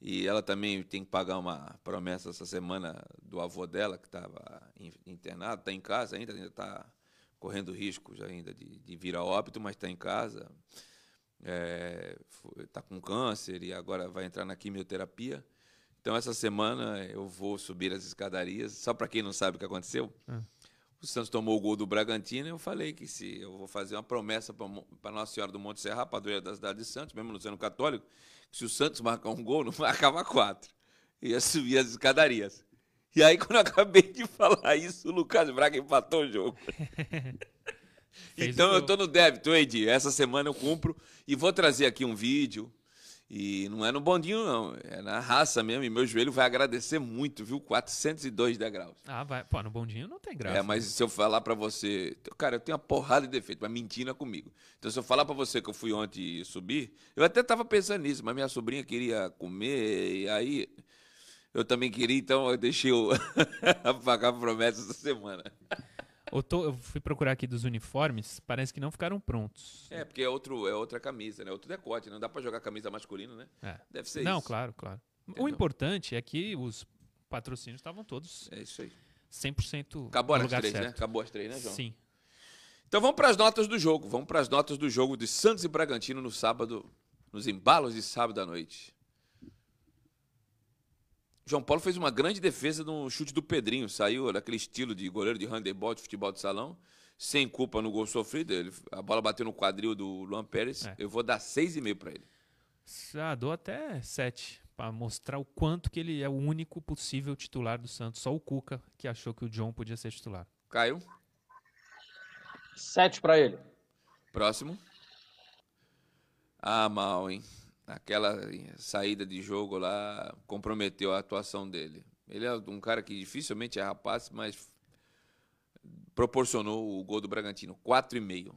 E ela também tem que pagar uma promessa essa semana do avô dela, que estava internado, está em casa ainda, ainda está correndo risco já ainda de, de vir a óbito, mas está em casa. Está com câncer e agora vai entrar na quimioterapia. Então, essa semana eu vou subir as escadarias. Só para quem não sabe o que aconteceu, Ah. O Santos tomou o gol do Bragantino. Eu falei que se eu vou fazer uma promessa para Nossa Senhora do Monte Serra, padroeira da cidade de Santos, mesmo não sendo católico, que se o Santos marcar um gol, não *laughs* marcava quatro. Ia subir as escadarias. E aí, quando eu acabei de falar isso, o Lucas Braga empatou o jogo. *laughs* Então eu tô no débito, Edi. Essa semana eu cumpro e vou trazer aqui um vídeo. E não é no bondinho, não. É na raça mesmo. E meu joelho vai agradecer muito, viu? 402 degraus. Ah, vai. Pô, no bondinho não tem graça. É, mas se eu falar pra você. Cara, eu tenho uma porrada de defeito, mas mentira comigo. Então, se eu falar pra você que eu fui ontem subir, eu até tava pensando nisso, mas minha sobrinha queria comer, e aí eu também queria, então eu deixei eu *laughs* pagar a promessa essa semana. Eu, tô- eu fui procurar aqui dos uniformes, parece que não ficaram prontos. É, porque é, outro, é outra camisa, né? Outro decote. Não dá pra jogar camisa masculina, né? É. Deve ser Não, isso. claro, claro. Entendeu? O importante é que os patrocínios estavam todos É isso aí. 100% Acabou no lugar três, né? certo. Acabou as três, né, João? Sim. Então vamos para as notas do jogo. Vamos para as notas do jogo de Santos e Bragantino no sábado, nos embalos de sábado à noite. João Paulo fez uma grande defesa no chute do Pedrinho. Saiu daquele estilo de goleiro de handebol, de futebol de salão, sem culpa no gol sofrido. Ele, a bola bateu no quadril do Luan Pérez. É. Eu vou dar 6,5 para ele. Ah, dou até 7 para mostrar o quanto que ele é o único possível titular do Santos. Só o Cuca que achou que o John podia ser titular. Caio, Sete para ele. próximo. Ah, mal, hein? Aquela saída de jogo lá comprometeu a atuação dele. Ele é um cara que dificilmente é rapaz, mas proporcionou o gol do Bragantino. 4,5.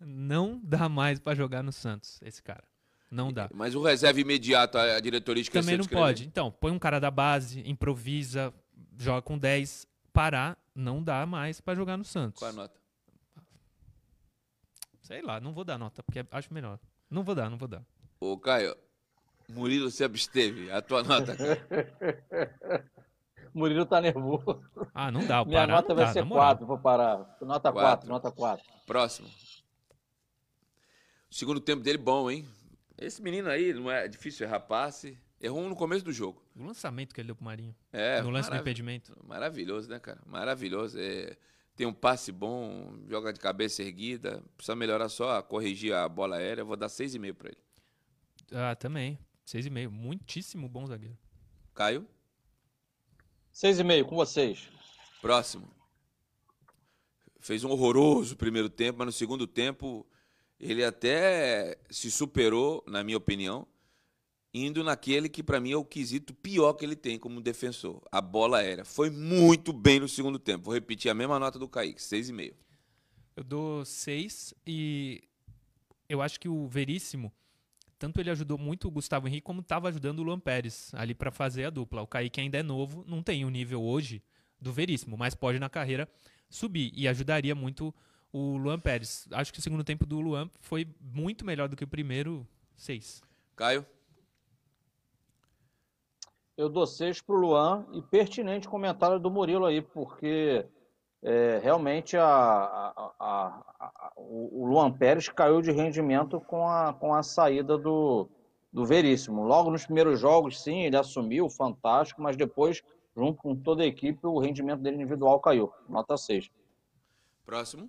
Não dá mais para jogar no Santos, esse cara. Não dá. Mas o reserva imediato, a diretoria esqueceu Também não pode. Então, põe um cara da base, improvisa, joga com 10, parar, não dá mais pra jogar no Santos. Qual a nota? Sei lá, não vou dar nota, porque acho melhor. Não vou dar, não vou dar. Ô, Caio, Murilo se absteve. A tua nota, Caio. *laughs* Murilo tá nervoso. Ah, não dá. o Minha parar nota vai dá, ser na moral. 4, vou parar. Nota 4, Quatro. nota 4. Próximo. O segundo tempo dele bom, hein? Esse menino aí, não é difícil errar passe. Errou um no começo do jogo. O lançamento que ele deu pro Marinho. É, no lance do impedimento. Maravilhoso, né, cara? Maravilhoso. É, tem um passe bom, joga de cabeça erguida. Precisa melhorar só, corrigir a bola aérea. Eu vou dar 6,5 pra ele. Ah, também. 6,5. Muitíssimo bom zagueiro. Caio, 6,5 com vocês. próximo. Fez um horroroso primeiro tempo, mas no segundo tempo ele até se superou, na minha opinião, indo naquele que pra mim é o quesito pior que ele tem como defensor, a bola aérea. Foi muito bem no segundo tempo. Vou repetir a mesma nota do Kaique, 6,5. Eu dou 6 e eu acho que o Veríssimo, tanto ele ajudou muito o Gustavo Henrique, como estava ajudando o Luan Pérez ali para fazer a dupla. O Kaique ainda é novo, não tem o nível hoje do Veríssimo, mas pode na carreira subir e ajudaria muito o Luan Pérez. Acho que o segundo tempo do Luan foi muito melhor do que o primeiro, 6. Caio, Eu dou 6 pro Luan e pertinente comentário do Murilo aí, porque é, realmente a, a- a- o o Luan Pérez caiu de rendimento com a, com a saída do, do Veríssimo. Logo nos primeiros jogos, sim, ele assumiu, fantástico, mas depois, junto com toda a equipe, o rendimento dele individual caiu. Nota 6. próximo.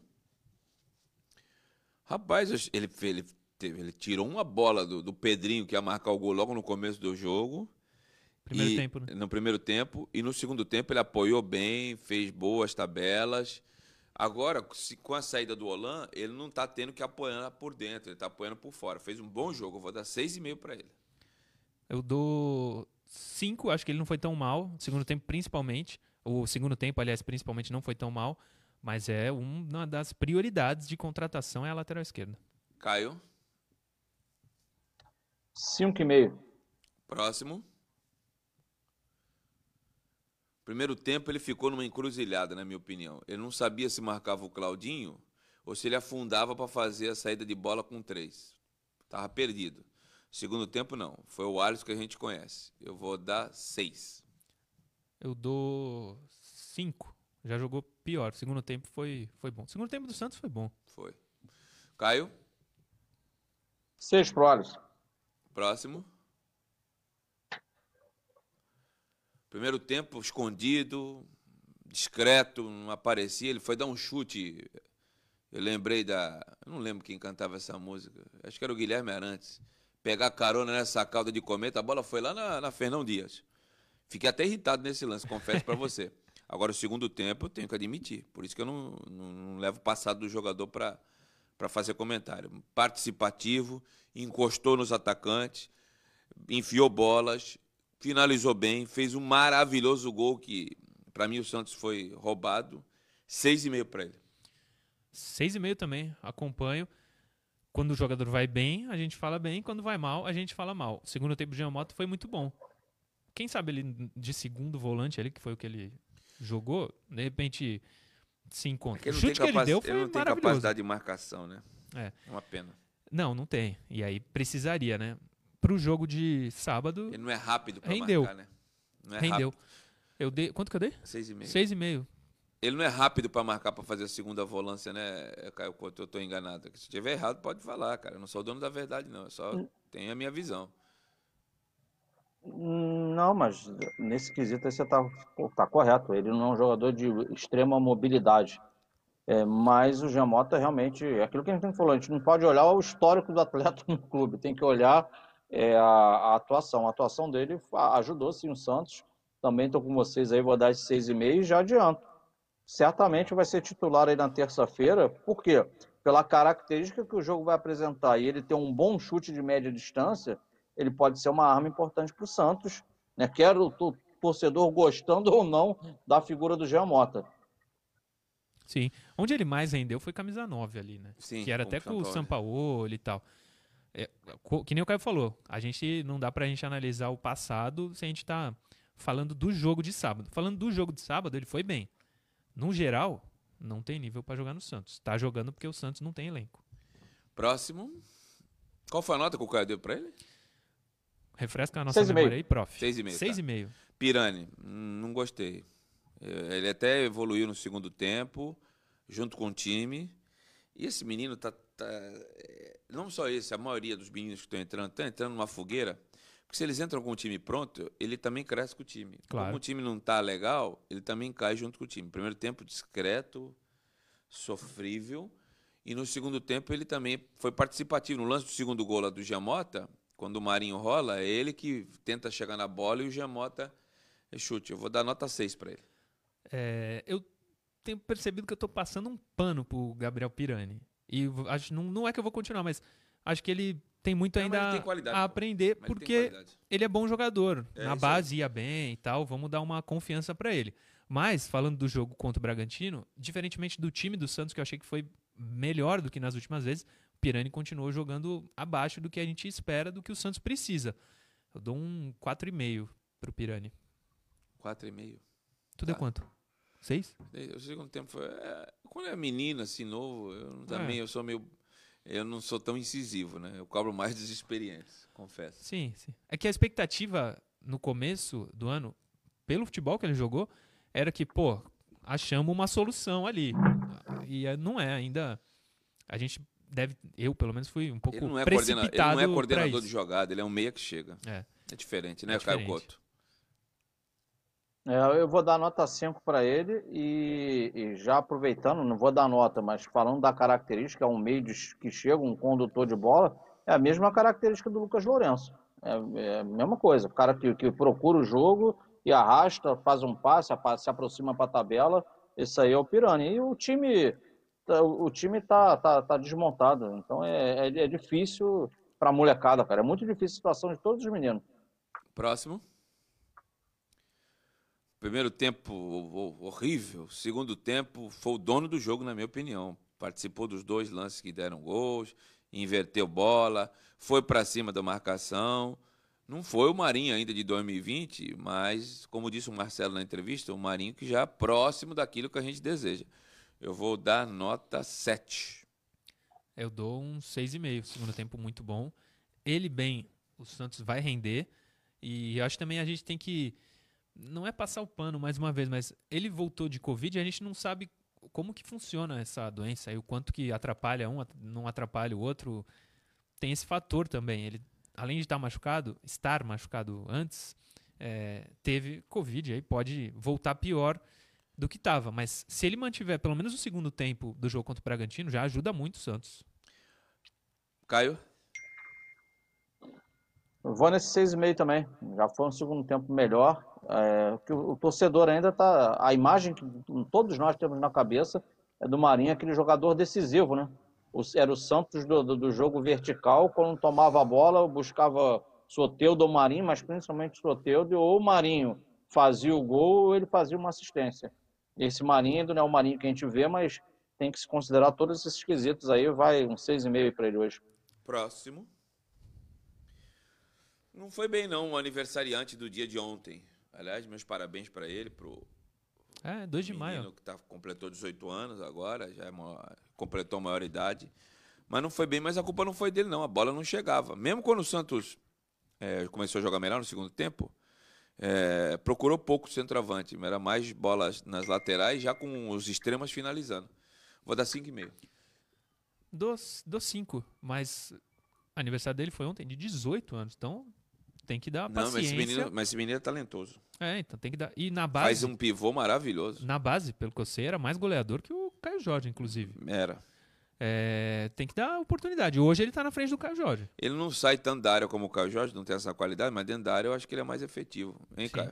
Rapaz, ele, ele, teve- ele tirou uma bola do, do Pedrinho, que ia marcar o gol logo no começo do jogo. Primeiro E- tempo, né? No primeiro tempo. E no segundo tempo ele apoiou bem, fez boas tabelas. Agora, se- com a saída do Olan, ele não tá tendo que apoiar por dentro, ele tá apoiando por fora. Fez um bom jogo, eu vou dar 6,5 para ele. Eu dou 5, acho que ele não foi tão mal. Segundo tempo, principalmente. O segundo tempo, aliás, principalmente não foi tão mal. Mas é uma das prioridades de contratação é a lateral esquerda. Caio, 5,5. próximo. Primeiro tempo ele ficou numa encruzilhada, na minha opinião. Ele não sabia se marcava o Claudinho ou se ele afundava para fazer a saída de bola com três. Tava perdido. Segundo tempo, não. Foi o Alisson que a gente conhece. Eu vou dar seis. Eu dou 5. Já jogou pior. Segundo tempo foi, foi bom. Segundo tempo do Santos foi bom. Foi. Caio, 6 pro Alisson. próximo. Primeiro tempo escondido, discreto, não aparecia. Ele foi dar um chute. Eu lembrei da. Eu não lembro quem cantava essa música. Acho que era o Guilherme Arantes. Pegar carona nessa cauda de cometa, a bola foi lá na, na Fernão Dias. Fiquei até irritado nesse lance, confesso pra você. Agora, o segundo tempo, eu tenho que admitir. Por isso que eu não, não, não levo o passado do jogador para fazer comentário. Participativo, encostou nos atacantes, enfiou bolas, finalizou bem, fez um maravilhoso gol que, para mim, o Santos foi roubado. Seis e meio para ele. 6,5 também, acompanho. Quando o jogador vai bem, a gente fala bem. Quando vai mal, a gente fala mal. O segundo tempo de Giamotto foi muito bom. Quem sabe ele de segundo volante ali, que foi o que ele jogou, de repente se encontra. O ele não chute tem, que ele deu ele foi não tem capacidade de marcação, né? É. É uma pena. Não, não tem. E aí precisaria, né? Pro jogo de sábado, Ele não é rápido para Rendeu. marcar, né? Não é rendeu. rápido. Eu dei. Quanto que eu dei? Seis e meio. 6,5. Ele não é rápido para marcar para fazer a segunda volância, né, Caio Couto? Eu tô enganado. Se tiver errado, pode falar, cara. Eu não sou o dono da verdade, não. Eu só tenho a minha visão. Não, mas nesse quesito aí você está tá correto. Ele não é um jogador de extrema mobilidade. É, mas o Giamota realmente, é aquilo que a gente falou, a gente não pode olhar o histórico do atleta *laughs* no clube, tem que olhar é, a, a atuação. A atuação dele ajudou sim o Santos. Também estou com vocês aí, vou dar esse 6,5 e já adianto. Certamente vai ser titular aí na terça-feira, por quê? Pela característica que o jogo vai apresentar e ele ter um bom chute de média distância, ele pode ser uma arma importante para o Santos, né? Quer o to- torcedor gostando ou não da figura do Giamota. Sim. Onde ele mais rendeu foi camisa 9 ali, né? Sim, que era com até com o. Sampaoli e tal. É, que nem o Caio falou, a gente não dá pra gente analisar o passado se a gente tá falando do jogo de sábado. Falando do jogo de sábado, ele foi bem. No geral, não tem nível para jogar no Santos. Tá jogando porque o Santos não tem elenco. Próximo. Qual foi a nota que o Caio deu pra ele? Refresca a nossa Seis e memória meio. aí, prof. Seis e meio, Seis tá. meio. Pirani, hum, não gostei. Eh, Ele até evoluiu no segundo tempo, junto com o time. E esse menino tá. tá, não só esse, a maioria dos meninos que estão entrando, estão entrando numa fogueira. Porque se eles entram com o time pronto, ele também cresce com o time. Claro. Como o time não tá legal, ele também cai junto com o time. Primeiro tempo discreto, sofrível. E no segundo tempo ele também foi participativo. No lance do segundo gol lá do Giamota, quando o Marinho rola, é ele que tenta chegar na bola e o Giamota é chute. Eu vou dar nota 6 para ele. É, eu tenho percebido que eu tô passando um pano pro Gabriel Pirani. E acho, não, não é que eu vou continuar, mas acho que ele tem muito Não, ainda ele tem a aprender, Mas ele porque qualidade. ele é bom jogador. É, Na base ia bem e tal, vamos dar uma confiança pra ele. Mas, falando do jogo contra o Bragantino, diferentemente do time do Santos, que eu achei que foi melhor do que nas últimas vezes, o Pirani continuou jogando abaixo do que a gente espera, do que o Santos precisa. Eu dou um 4,5 pro Pirani. 4,5. Tu deu Tá. Quanto? 6? O segundo tempo foi. é, quando é menino, assim, novo, eu É. também eu sou meio. Eu não sou tão incisivo, né? Eu cobro mais dos experientes, confesso. Sim, sim. É que a expectativa no começo do ano, pelo futebol que ele jogou, era que, pô, achamos uma solução ali. E eh, não é ainda. A gente deve. Eu, pelo menos, fui um pouco Ele não, é coordena, ele precipitado não é coordenador de jogada, ele é um meia que chega. É. É diferente, né, É Caio diferente. Couto? É, eu vou dar nota 5 para ele e, e já aproveitando, não vou dar nota, mas falando da característica, é um meio de- que chega, um condutor de bola, é a mesma característica do Lucas Lourenço. É, é a mesma coisa, o cara que, que procura o jogo e arrasta, faz um passe, se aproxima para a tabela, esse aí é o Pirani. E o time tá- o time tá, tá, tá desmontado, então é, é, é difícil para a molecada, cara, é muito difícil a situação de todos os meninos. Próximo. Primeiro tempo ho- ho- horrível. Segundo tempo foi o dono do jogo, na minha opinião. Participou dos dois lances que deram gols, inverteu bola, foi para cima da marcação. Não foi o Marinho ainda de 2020, mas, como disse o Marcelo na entrevista, o Marinho que já é próximo daquilo que a gente deseja. Eu vou dar nota 7. Eu dou um 6,5. Segundo tempo muito bom. Ele bem, o Santos vai render. E eu acho também a gente tem que. Não é passar o pano mais uma vez, mas ele voltou de Covid e a gente não sabe como que funciona essa doença e o quanto que atrapalha um, não atrapalha o outro. Tem esse fator também. Ele, além de estar machucado, estar machucado antes, é, teve Covid, aí pode voltar pior do que estava. Mas se ele mantiver pelo menos o segundo tempo do jogo contra o Bragantino, já ajuda muito o Santos. Caio? Eu vou nesse 6,5 também. Já foi um segundo tempo melhor. É, que o, torcedor ainda tá. A imagem que todos nós temos na cabeça é do Marinho, aquele jogador decisivo, né? O- era o Santos do, do, do jogo vertical, quando tomava a bola, buscava Soteudo ou Marinho, mas principalmente Soteudo, ou o Marinho fazia o gol ou ele fazia uma assistência. Esse Marinho não é o Marinho que a gente vê, mas tem que se considerar todos esses quesitos aí. Vai um 6,5 para ele hoje. Próximo. Não foi bem, não, o aniversariante do dia de ontem. Aliás, meus parabéns para ele, pro É, 2 de maio. que tá, completou 18 anos agora, já é maior- completou a maioridade. Mas não foi bem, mas a culpa não foi dele, não. A bola não chegava. Mesmo quando o Santos é, começou a jogar melhor no segundo tempo, é, procurou pouco o centroavante. Era mais bolas nas laterais, já com os extremos finalizando. Vou dar 5,5. Dou 5, mas o aniversário dele foi ontem, de 18 anos. Então tem que dar Não, mas esse, paciência. menino, mas esse menino é talentoso. É, então tem que dar. E na Faz base, um pivô maravilhoso. na base, pelo que eu sei, era mais goleador que o Caio Jorge, inclusive. Era. É, tem que dar oportunidade. Hoje ele tá na frente do Caio Jorge. Ele não sai tanto da área como o Caio Jorge, não tem essa qualidade, mas dentro da área eu acho que ele é mais efetivo. Hein, Sim. Caio?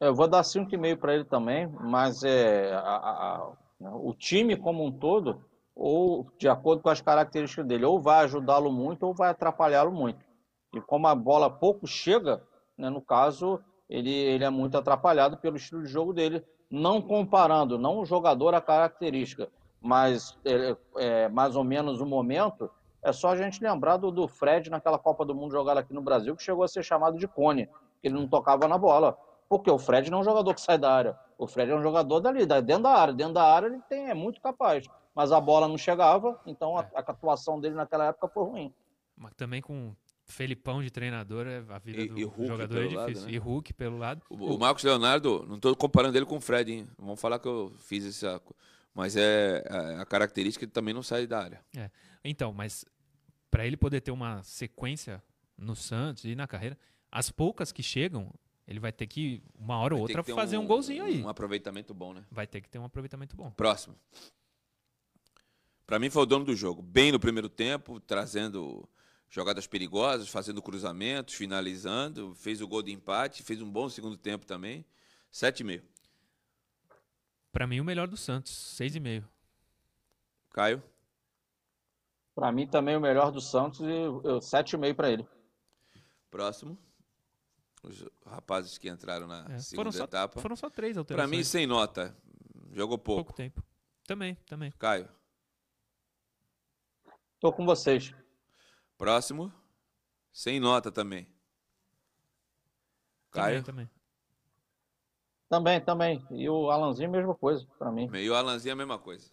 Eu vou dar 5,5 para ele também, mas é, a- a- o time como um todo, ou de acordo com as características dele, ou vai ajudá-lo muito ou vai atrapalhá-lo muito. E como a bola pouco chega, né, no caso, ele, ele é muito atrapalhado pelo estilo de jogo dele, não comparando, não o jogador a característica, mas é, é, mais ou menos o momento, é só a gente lembrar do, do Fred naquela Copa do Mundo jogada aqui no Brasil, que chegou a ser chamado de cone. que ele não tocava na bola. Porque o Fred não é um jogador que sai da área. O Fred é um jogador dali, dentro da área. Dentro da área ele tem, é muito capaz. Mas a bola não chegava, então a, a atuação dele naquela época foi ruim. Mas também com Felipão de treinador, é, a vida E- do e jogador é difícil. lado, né? E Hulk pelo lado. O, o Marcos Leonardo, não estou comparando ele com o Fred, hein? Vamos falar que eu fiz essa. co- Mas é a, a característica ele também não sai da área. Então, mas pra ele poder ter uma sequência no Santos e na carreira, as poucas que chegam, ele vai ter que, uma hora ou outra, fazer um, golzinho aí. Um aproveitamento bom, né? Vai ter que ter um aproveitamento bom. Próximo. Para mim foi o dono do jogo. Bem no primeiro tempo, trazendo jogadas perigosas, fazendo cruzamentos, finalizando, fez o gol de empate, fez um bom segundo tempo também. 7,5. Pra mim, o melhor do Santos, 6,5. Caio, Para mim também o melhor do Santos e eu 7,5 para ele. próximo. Os rapazes que entraram na É, segunda foram, só, etapa. foram só três Para alterações. mim, sem nota. Jogou pouco. pouco tempo. Também, também. Caio, Tô com vocês. Próximo. Sem nota também. Caio. Também, também. Também, também. E o Alanzinho, mesma coisa, para mim. E o Alanzinho é a mesma coisa.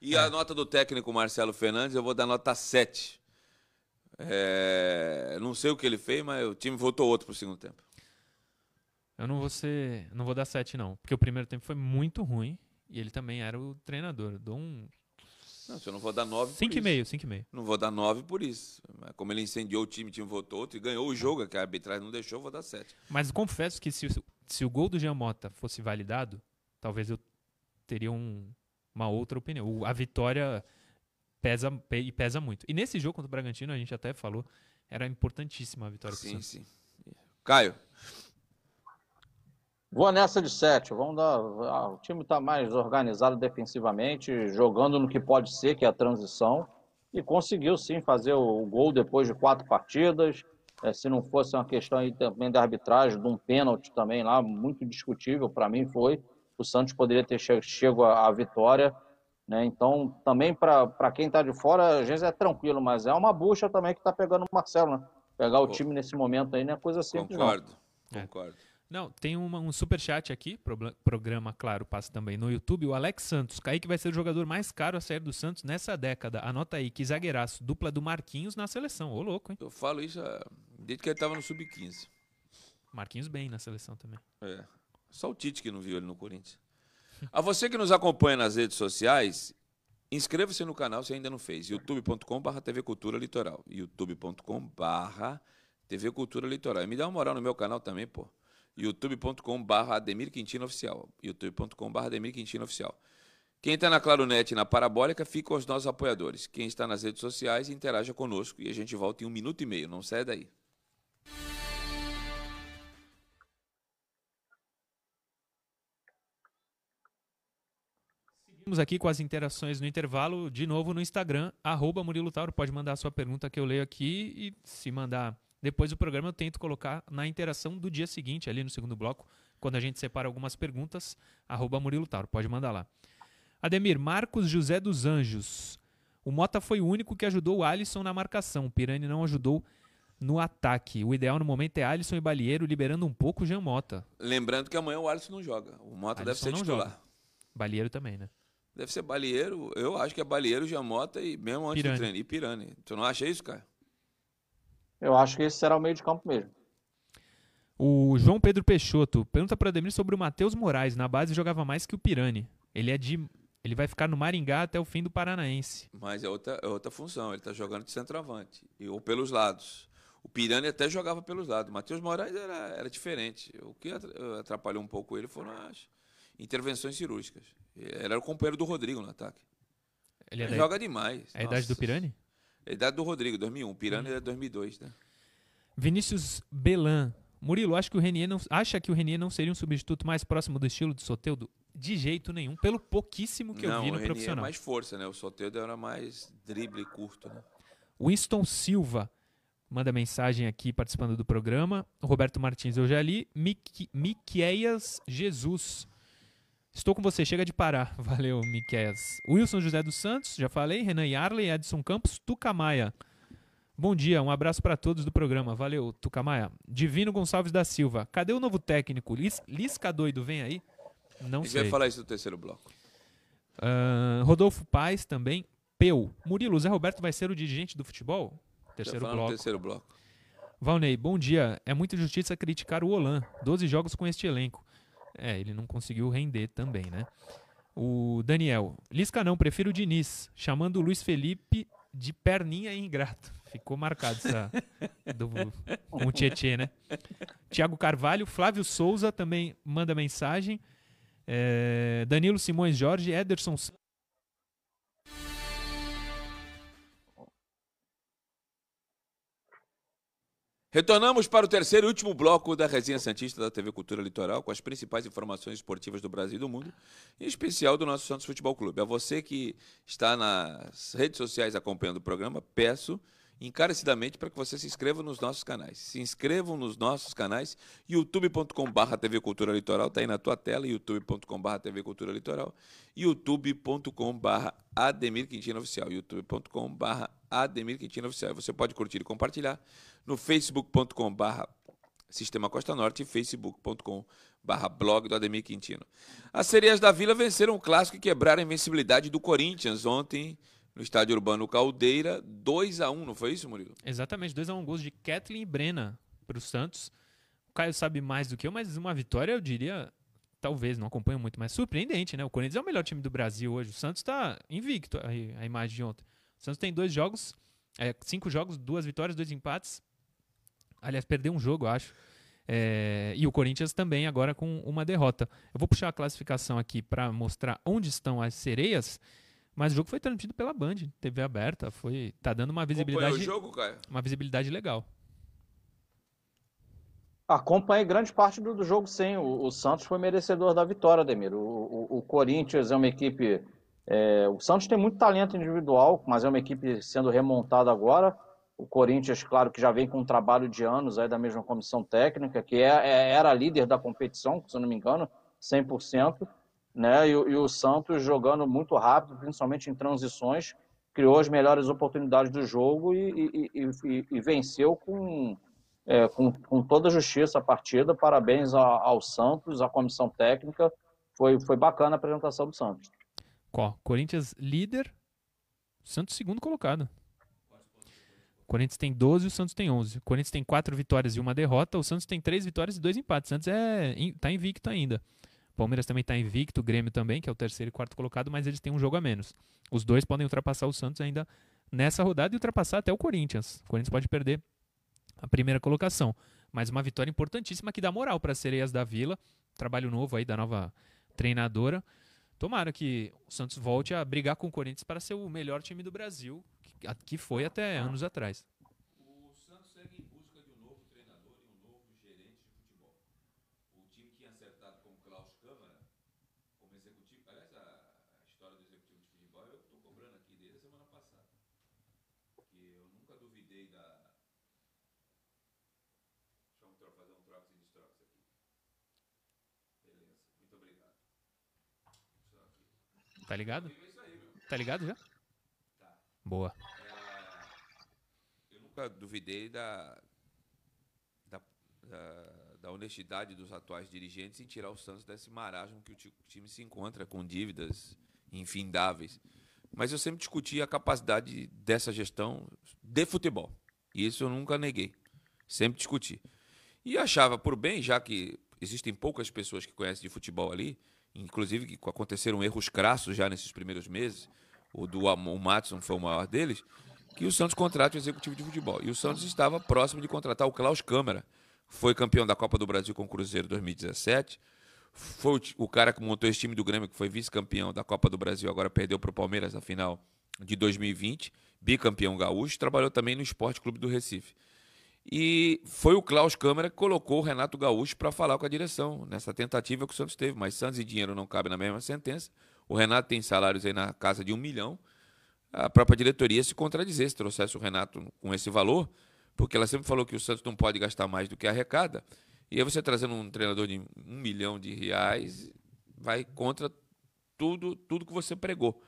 E É. a nota do técnico Marcelo Fernandes, eu vou dar nota 7. É, não sei o que ele fez, mas o time voltou outro pro segundo tempo. Eu não vou ser. Não vou dar 7, não. Porque o primeiro tempo foi muito ruim. E ele também era o treinador. Eu dou um. Não, se eu não vou dar 9 por 5,5, 5,5. isso. Não vou dar 9 por isso. Como ele incendiou o time, o time voltou outro e ganhou o jogo, que a arbitragem não deixou, eu vou dar 7. Mas confesso que se, o- se o gol do Jean Mota fosse validado, talvez eu teria um- uma outra opinião. A vitória pesa pe- e pesa muito. E nesse jogo contra o Bragantino, a gente até falou, era importantíssima a vitória Sim, sim. Caio, Vou nessa de 7. Vamos dar. ah, O time está mais organizado defensivamente, jogando no que pode ser, que é a transição. E conseguiu sim fazer o gol depois de quatro partidas. É, se não fosse uma questão aí também da arbitragem, de um pênalti também lá, muito discutível, para mim foi. O Santos poderia ter che- chego à vitória. Né? Então, também para quem está de fora, às vezes é tranquilo, mas é uma bucha também que está pegando o Marcelo. Né? Pegar o Pô. time nesse momento aí não é coisa simples, não. concordo. É. Não, tem uma- um superchat aqui, probla- programa, claro, passa também no YouTube. O Alex Santos, Kaique vai ser o jogador mais caro a sair do Santos nessa década. Anota aí, que zagueiraço, dupla do Marquinhos na seleção. Ô, louco, hein? Eu falo isso ah, desde que ele estava no Sub-15. Marquinhos bem na seleção também. É. Só o Tite que não viu ele no Corinthians. *laughs* A você que nos acompanha nas redes sociais, inscreva-se no canal se ainda não fez. youtube.com.br TV Cultura Litoral. youtube.com.br TV Cultura Litoral. E me dá uma moral no meu canal também, pô. youtube.com.br Ademir Quintino Oficial. youtube.com.br Ademir Quintino Oficial. Quem está na Claronet e na Parabólica, fica com os nossos apoiadores. Quem está nas redes sociais, interaja conosco e a gente volta em um minuto e meio. Não sai daí. Seguimos aqui com as interações no intervalo, de novo no Instagram, arroba Murilo Tauro. Pode mandar a sua pergunta que eu leio aqui e se mandar depois do programa eu tento colocar na interação do dia seguinte, ali no segundo bloco, quando a gente separa algumas perguntas, arroba Murilo Tauro. Pode mandar lá. Ademir, Marcos José dos Anjos. O Mota foi o único que ajudou o Alisson na marcação. O Pirani não ajudou no ataque. O ideal no momento é Alisson e Balieiro liberando um pouco o Jean Mota. Lembrando que amanhã o Alisson não joga. O Mota deve Alisson ser não titular. joga. Balieiro também, né? Deve ser Balieiro. Eu acho que é Balieiro, Jamota e mesmo antes Pirani. do treino. E Pirani. Tu não acha isso, cara? Eu acho que esse será o meio de campo mesmo. O João Pedro Peixoto pergunta para Ademir sobre o Matheus Moraes. Na base jogava mais que o Pirani. Ele é de. Ele vai ficar no Maringá até o fim do Paranaense. Mas é outra, é outra função. Ele tá jogando de centroavante. E, ou pelos lados. O Pirani até jogava pelos lados. O Matheus Moraes era, era diferente. O que atra- atrapalhou um pouco ele foram as intervenções cirúrgicas. Ele era o companheiro do Rodrigo no ataque. Ele é Ele da, joga demais. é a idade do Nossa. Pirani? É idade do Rodrigo, 2001. O Pirani é 2002, né? Vinícius Belan. Murilo, acho que o Renier não, acha que o Renier não seria um substituto mais próximo do estilo de Soteudo? De jeito nenhum, pelo pouquíssimo que eu não, vi o no Renier é profissional. mais força, né? O Soteldo era mais drible curto, né? Winston Silva manda mensagem aqui participando do programa. O Roberto Martins, eu já li. Mique- Miqueias Jesus. Estou com você, chega de parar. *laughs* Valeu, Miqueias. Wilson José dos Santos, já falei. Renan Yarley, Edson Campos, Tuca Maia. Bom dia, um abraço para todos do programa. Valeu, Tucamaia. Divino Gonçalves da Silva. Cadê o novo técnico? Lis, Lisca doido, vem aí? Não A gente sei. vai falar isso no terceiro bloco. Ah, Rodolfo Paz também. Peu. Murilo, Zé Roberto vai ser o dirigente do futebol? Terceiro bloco. terceiro bloco. Valnei, bom dia. É muita justiça criticar o Olan. 12 jogos com este elenco. É, ele não conseguiu render também, né? O Daniel. Lisca não, prefiro o Diniz. Chamando o Luiz Felipe de perninha ingrato. *laughs* Ficou marcado essa. do, com o Tietê, né? Tiago Carvalho. Flávio Souza também manda mensagem. É, Danilo Simões Jorge. Ederson Santos. Retornamos para o terceiro e último bloco da Resenha Santista da TV Cultura Litoral, com as principais informações esportivas do Brasil e do mundo, em especial do nosso Santos Futebol Clube. A você que está nas redes sociais acompanhando o programa, peço encarecidamente para que você se inscreva nos nossos canais. Se inscrevam nos nossos canais, youtube.com.br TV Cultura Litoral, está aí na tua tela, youtube.com.br TV Cultura Litoral, youtube.com.br Ademir Quintino Oficial, youtube.com.br Ademir Quintino Oficial. Você pode curtir e compartilhar no facebook.com.br Sistema Costa Norte e facebook.com blog do Ademir Quintino. As sereias da Vila venceram o clássico e quebraram a invencibilidade do Corinthians ontem no estádio urbano Caldeira, 2 a 1 não foi isso, Murilo? Exatamente, 2x1 gols de Kathleen e Brena para o Santos. O Caio sabe mais do que eu, mas uma vitória, eu diria, talvez, não acompanho muito, mas surpreendente, né? O Corinthians é o melhor time do Brasil hoje. O Santos está invicto, a, a imagem de ontem. O Santos tem dois jogos, é, cinco jogos, duas vitórias, dois empates. Aliás, perdeu um jogo, acho. É, e o Corinthians também agora com uma derrota. Eu vou puxar a classificação aqui para mostrar onde estão as sereias. Mas o jogo foi transmitido pela Band, TV aberta, foi tá dando uma Acompanhou visibilidade, o jogo, Caio? uma visibilidade legal. Acompanhei grande parte do, do jogo, sim. O, o Santos foi merecedor da vitória, Ademir. O, o, o Corinthians é uma equipe. é, o Santos tem muito talento individual, mas é uma equipe sendo remontada agora. O Corinthians, claro, que já vem com um trabalho de anos aí da mesma comissão técnica, que é, é- era líder da competição, se eu não me engano, 100%. Né? E, o- e o Santos jogando muito rápido, principalmente em transições, criou as melhores oportunidades do jogo e, e- e- venceu com, é, com, com toda a justiça a partida. Parabéns a- ao Santos, à comissão técnica. Foi, foi bacana a apresentação do Santos. Ó, Corinthians líder, Santos segundo colocado. Corinthians tem 12 e o Santos tem 11. O Corinthians tem 4 vitórias e uma derrota. O Santos tem 3 vitórias e 2 empates. O Santos é, tá invicto ainda. Palmeiras também tá invicto, o Grêmio também, que é o terceiro e quarto colocado, mas eles têm um jogo a menos. Os dois podem ultrapassar o Santos ainda nessa rodada e ultrapassar até o Corinthians. O Corinthians pode perder a primeira colocação. Mas uma vitória importantíssima que dá moral para as sereias da Vila. Trabalho novo aí da nova treinadora. Tomara que o Santos volte a brigar com o Corinthians para ser o melhor time do Brasil, que foi até anos atrás. O Santos segue em busca de um novo treinador e um novo gerente de futebol. O time tinha acertado com o Klaus Câmara como executivo. Aliás, a, a história do executivo de futebol eu estou cobrando aqui desde a semana passada. Porque eu nunca duvidei da. Deixa eu fazer um trox e destrox aqui. Beleza, muito obrigado. Tá ligado? É. Tá ligado já? Boa. Eu nunca duvidei da, da, da, da honestidade dos atuais dirigentes em tirar o Santos desse marasmo que o ti- time se encontra com dívidas infindáveis. Mas eu sempre discuti a capacidade dessa gestão de futebol. Isso eu nunca neguei. Sempre discuti. E achava por bem, já que existem poucas pessoas que conhecem de futebol ali, inclusive que aconteceram erros crassos já nesses primeiros meses, o do o Matson foi o maior deles, que o Santos contrate o executivo de futebol. E o Santos estava próximo de contratar o Klaus Câmara. Foi campeão da Copa do Brasil com o Cruzeiro em 2017. Foi o cara que montou esse time do Grêmio, que foi vice-campeão da Copa do Brasil, agora perdeu para o Palmeiras na final de 2020. Bicampeão gaúcho. Trabalhou também no Esporte Clube do Recife. E foi o Klaus Câmara que colocou o Renato Gaúcho para falar com a direção, nessa tentativa que o Santos teve. Mas Santos e dinheiro não cabem na mesma sentença. O Renato tem salários aí na casa de um milhão. A própria diretoria se contradizer se trouxesse o Renato com esse valor, porque ela sempre falou que o Santos não pode gastar mais do que arrecada. E aí você trazendo um treinador de um milhão de reais, vai contra tudo, tudo que você pregou.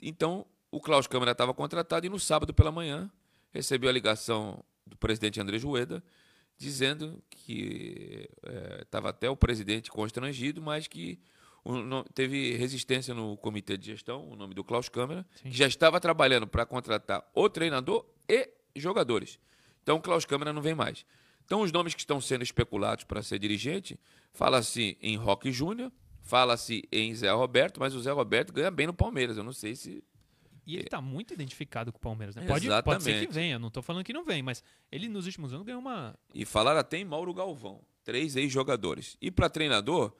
Então, o Klaus Câmara estava contratado e no sábado pela manhã recebeu a ligação do presidente André Jueda, dizendo que estava é, até o presidente constrangido, mas que teve resistência no comitê de gestão, o nome do Klaus Câmara, que já estava trabalhando para contratar o treinador e jogadores. Então Klaus Câmara não vem mais. Então os nomes que estão sendo especulados para ser dirigente, fala-se em Roque Júnior, fala-se em Zé Roberto, mas o Zé Roberto ganha bem no Palmeiras. Eu não sei se e ele está muito identificado com o Palmeiras, né? Pode, pode ser que venha, não estou falando que não vem, mas ele nos últimos anos ganhou uma. E falaram até em Mauro Galvão, três ex-jogadores. E para treinador,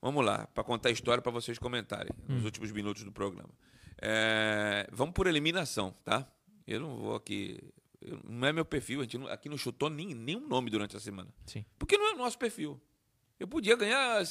vamos lá, para contar a história para vocês comentarem nos hum. últimos minutos do programa. É, vamos por eliminação, tá? Eu não vou aqui. Não é meu perfil, a gente não, aqui não chutou nem, nenhum nome durante a semana. Sim. Porque não é nosso perfil. Eu podia ganhar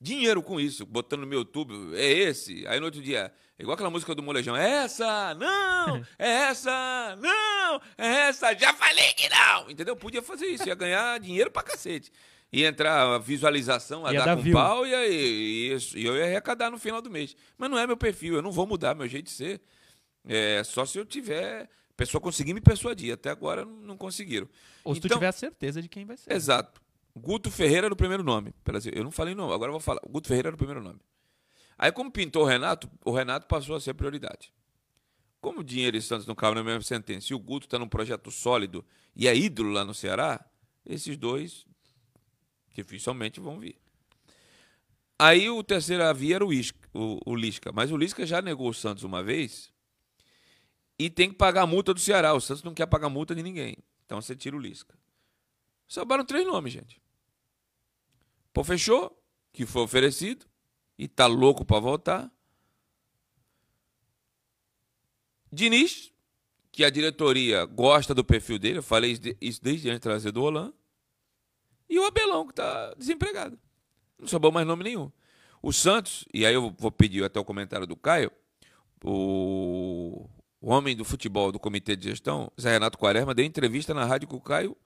dinheiro com isso, botando no meu YouTube, é esse. Aí no outro dia, é igual aquela música do Molejão, é essa, não, é essa, não, é essa, já falei que não. Entendeu? Podia fazer isso, ia ganhar *laughs* dinheiro pra cacete. Ia entrar a visualização, a ia dar com view. pau e, aí, e eu ia arrecadar no final do mês. Mas não é meu perfil, eu não vou mudar meu jeito de ser. É só se eu tiver pessoa conseguir me persuadir. Até agora não conseguiram. Ou se então, tu tiver a certeza de quem vai ser. Exato. Guto Ferreira era o primeiro nome. Eu não falei não, agora eu vou falar. Guto Ferreira era o primeiro nome. Aí, como pintou o Renato, o Renato passou a ser prioridade. Como o Dinheiro e Santos não cabem na mesma sentença e o Guto está num projeto sólido e é ídolo lá no Ceará, esses dois dificilmente vão vir. Aí o terceiro a via era o, Isca, o, o Lisca. Mas o Lisca já negou o Santos uma vez e tem que pagar a multa do Ceará. O Santos não quer pagar multa de ninguém. Então você tira o Lisca. Sobraram três nomes, gente. Pô, fechou, que foi oferecido e tá louco para voltar. Diniz, que a diretoria gosta do perfil dele, eu falei isso desde antes de trazer do Holanda. E o Abelão, que tá desempregado. Não sobrou mais nome nenhum. O Santos, e aí eu vou pedir até o comentário do Caio, o, o homem do futebol do comitê de gestão, Zé Renato Quaresma, deu entrevista na rádio que o Caio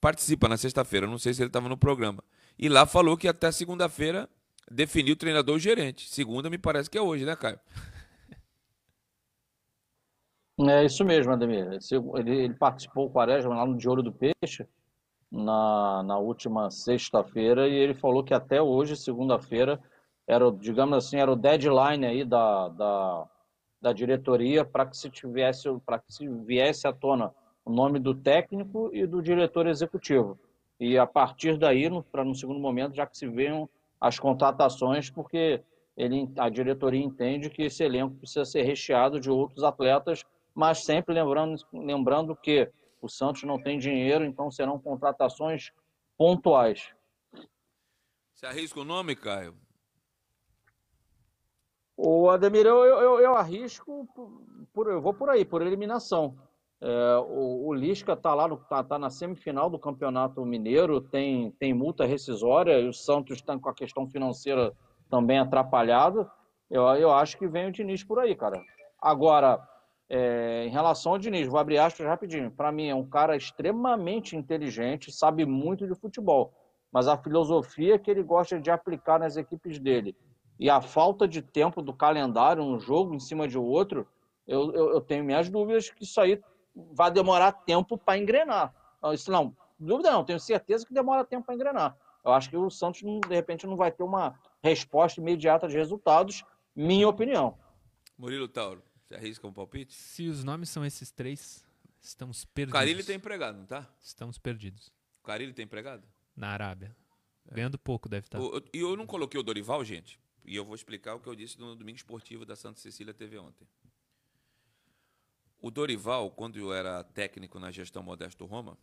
participa na sexta-feira. Não sei se ele estava no programa. E lá falou que até segunda-feira definiu o treinador e gerente. Segunda me parece que é hoje, né, Caio? É isso mesmo, Ademir. Ele, ele participou, o Quaresma, lá no De Ouro do Peixe, na, na última sexta-feira, e ele falou que até hoje, segunda-feira, era, digamos assim, era o deadline aí da, da, da diretoria para que se tivesse, para que se viesse à tona o nome do técnico e do diretor executivo. E a partir daí, para no segundo momento, já que se venham as contratações, porque ele, a diretoria entende que esse elenco precisa ser recheado de outros atletas, mas sempre lembrando, lembrando que o Santos não tem dinheiro, então serão contratações pontuais. Você arrisca o nome, Caio? O Ademir, eu, eu, eu arrisco, por, eu vou por aí, por eliminação. É, o, o, Lisca está lá, no, tá, tá, na semifinal do Campeonato Mineiro, tem, tem multa rescisória, e o Santos está com a questão financeira também atrapalhada. Eu, eu acho que vem o Diniz por aí, cara. Agora, é, em relação ao Diniz, vou abrir aspas rapidinho. Para mim, é um cara extremamente inteligente, sabe muito de futebol, mas a filosofia que ele gosta de aplicar nas equipes dele e a falta de tempo do calendário, um jogo em cima de outro, eu, eu, eu tenho minhas dúvidas que isso aí vai demorar tempo para engrenar. Não, isso não, dúvida não, tenho certeza que demora tempo para engrenar. Eu acho que o Santos, de repente, não vai ter uma resposta imediata de resultados, minha opinião. Murilo Tauro, você arrisca um palpite? Se os nomes são esses três, estamos perdidos. O Carilli tem empregado, não tá? Estamos perdidos. O Carilli tem empregado? Na Arábia. É. Ganhando pouco deve estar. E eu, eu não coloquei o Dorival, gente, e eu vou explicar o que eu disse no Domingo Esportivo da Santa Cecília TV ontem. O Dorival, quando eu era técnico na gestão Modesto Roma,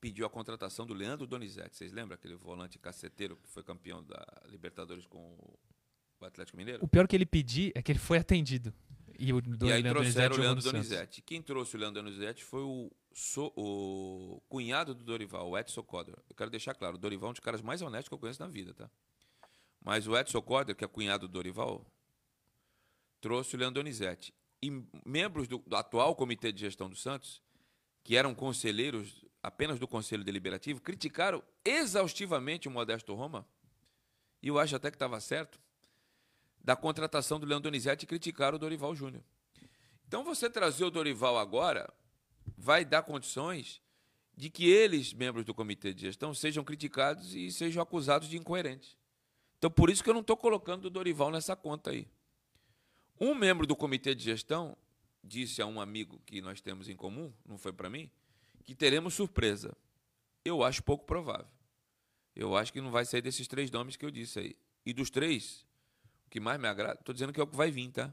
pediu a contratação do Leandro Donizete. Vocês lembram aquele volante caceteiro que foi campeão da Libertadores com o Atlético Mineiro? O pior que ele pediu é que ele foi atendido. E, o do, e aí Leandro trouxeram o Leandro Donizete. Quem trouxe o Leandro Donizete foi o, so, o cunhado do Dorival, o Edson Coder. Eu quero deixar claro, o Dorival é um dos caras mais honestos que eu conheço na vida, tá? Mas o Edson Coder, que é cunhado do Dorival, trouxe o Leandro Donizete e membros do, do, atual comitê de gestão do Santos, que eram conselheiros apenas do Conselho Deliberativo, criticaram exaustivamente o Modesto Roma, e eu acho até que estava certo, da contratação do Leão Donizete e criticaram o Dorival Júnior. Então você trazer o Dorival agora vai dar condições de que eles, membros do comitê de gestão, sejam criticados e sejam acusados de incoerentes. Então, por isso que eu não estou colocando o Dorival nessa conta aí. Um membro do comitê de gestão disse a um amigo que nós temos em comum, não foi para mim, que teremos surpresa. Eu acho pouco provável. Eu acho que não vai sair desses três nomes que eu disse aí. E dos três, o que mais me agrada, estou dizendo que é o que vai vir, tá?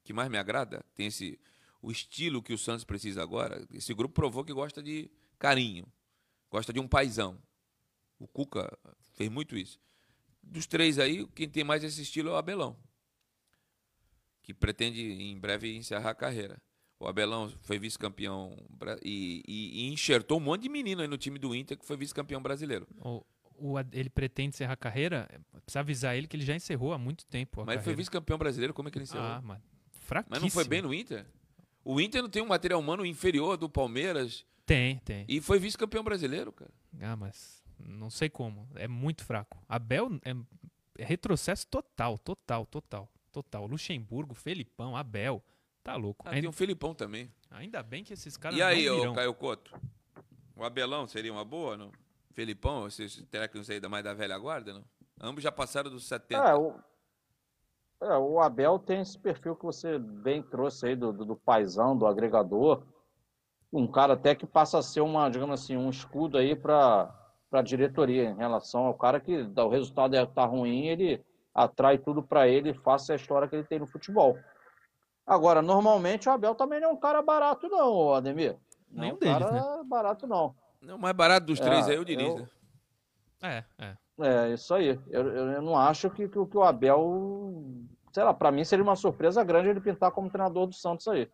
O que mais me agrada tem esse o estilo que o Santos precisa agora. Esse grupo provou que gosta de carinho, gosta de um paizão. O Cuca fez muito isso. Dos três aí, quem tem mais esse estilo é o Abelão, que pretende em breve encerrar a carreira. O Abelão foi vice-campeão e, e, e, enxertou um monte de menino aí no time do Inter que foi vice-campeão brasileiro. O, o, ele pretende encerrar a carreira, precisa avisar ele que ele já encerrou há muito tempo. mas ele foi vice-campeão brasileiro, como é que ele encerrou? Ah, mas fraquíssimo. Mas não foi bem no Inter? O Inter não tem um material humano inferior do Palmeiras. Tem, tem. E foi vice-campeão brasileiro, cara. Ah, mas não sei como. É muito fraco. Abel é, é retrocesso total, total, total, total. Luxemburgo, Felipão, Abel. Tá louco. Ah, Ainda... Tem um Felipão também. Ainda bem que esses caras E aí, ô Caio Couto? O Abelão seria uma boa, não? Felipão, esses técnicos aí da mais da velha guarda, não? Ambos já passaram dos 70. É, o, é, o Abel tem esse perfil que você bem trouxe aí do, do, do paizão, do agregador. Um cara até que passa a ser uma, digamos assim, um escudo aí para a diretoria em relação ao cara que o resultado está ruim, ele atrai tudo para ele e faça a história que ele tem no futebol. Agora, normalmente o Abel também não é um cara barato, não, Ademir. Não Nenhum é um deles, cara né? barato, não. Não, o mais barato dos três É, aí é o Diniz, eu- né? É, é. É, isso aí. Eu, eu, eu não acho que, que, o- que o Abel. Sei lá, pra mim seria uma surpresa grande ele pintar como treinador do Santos aí.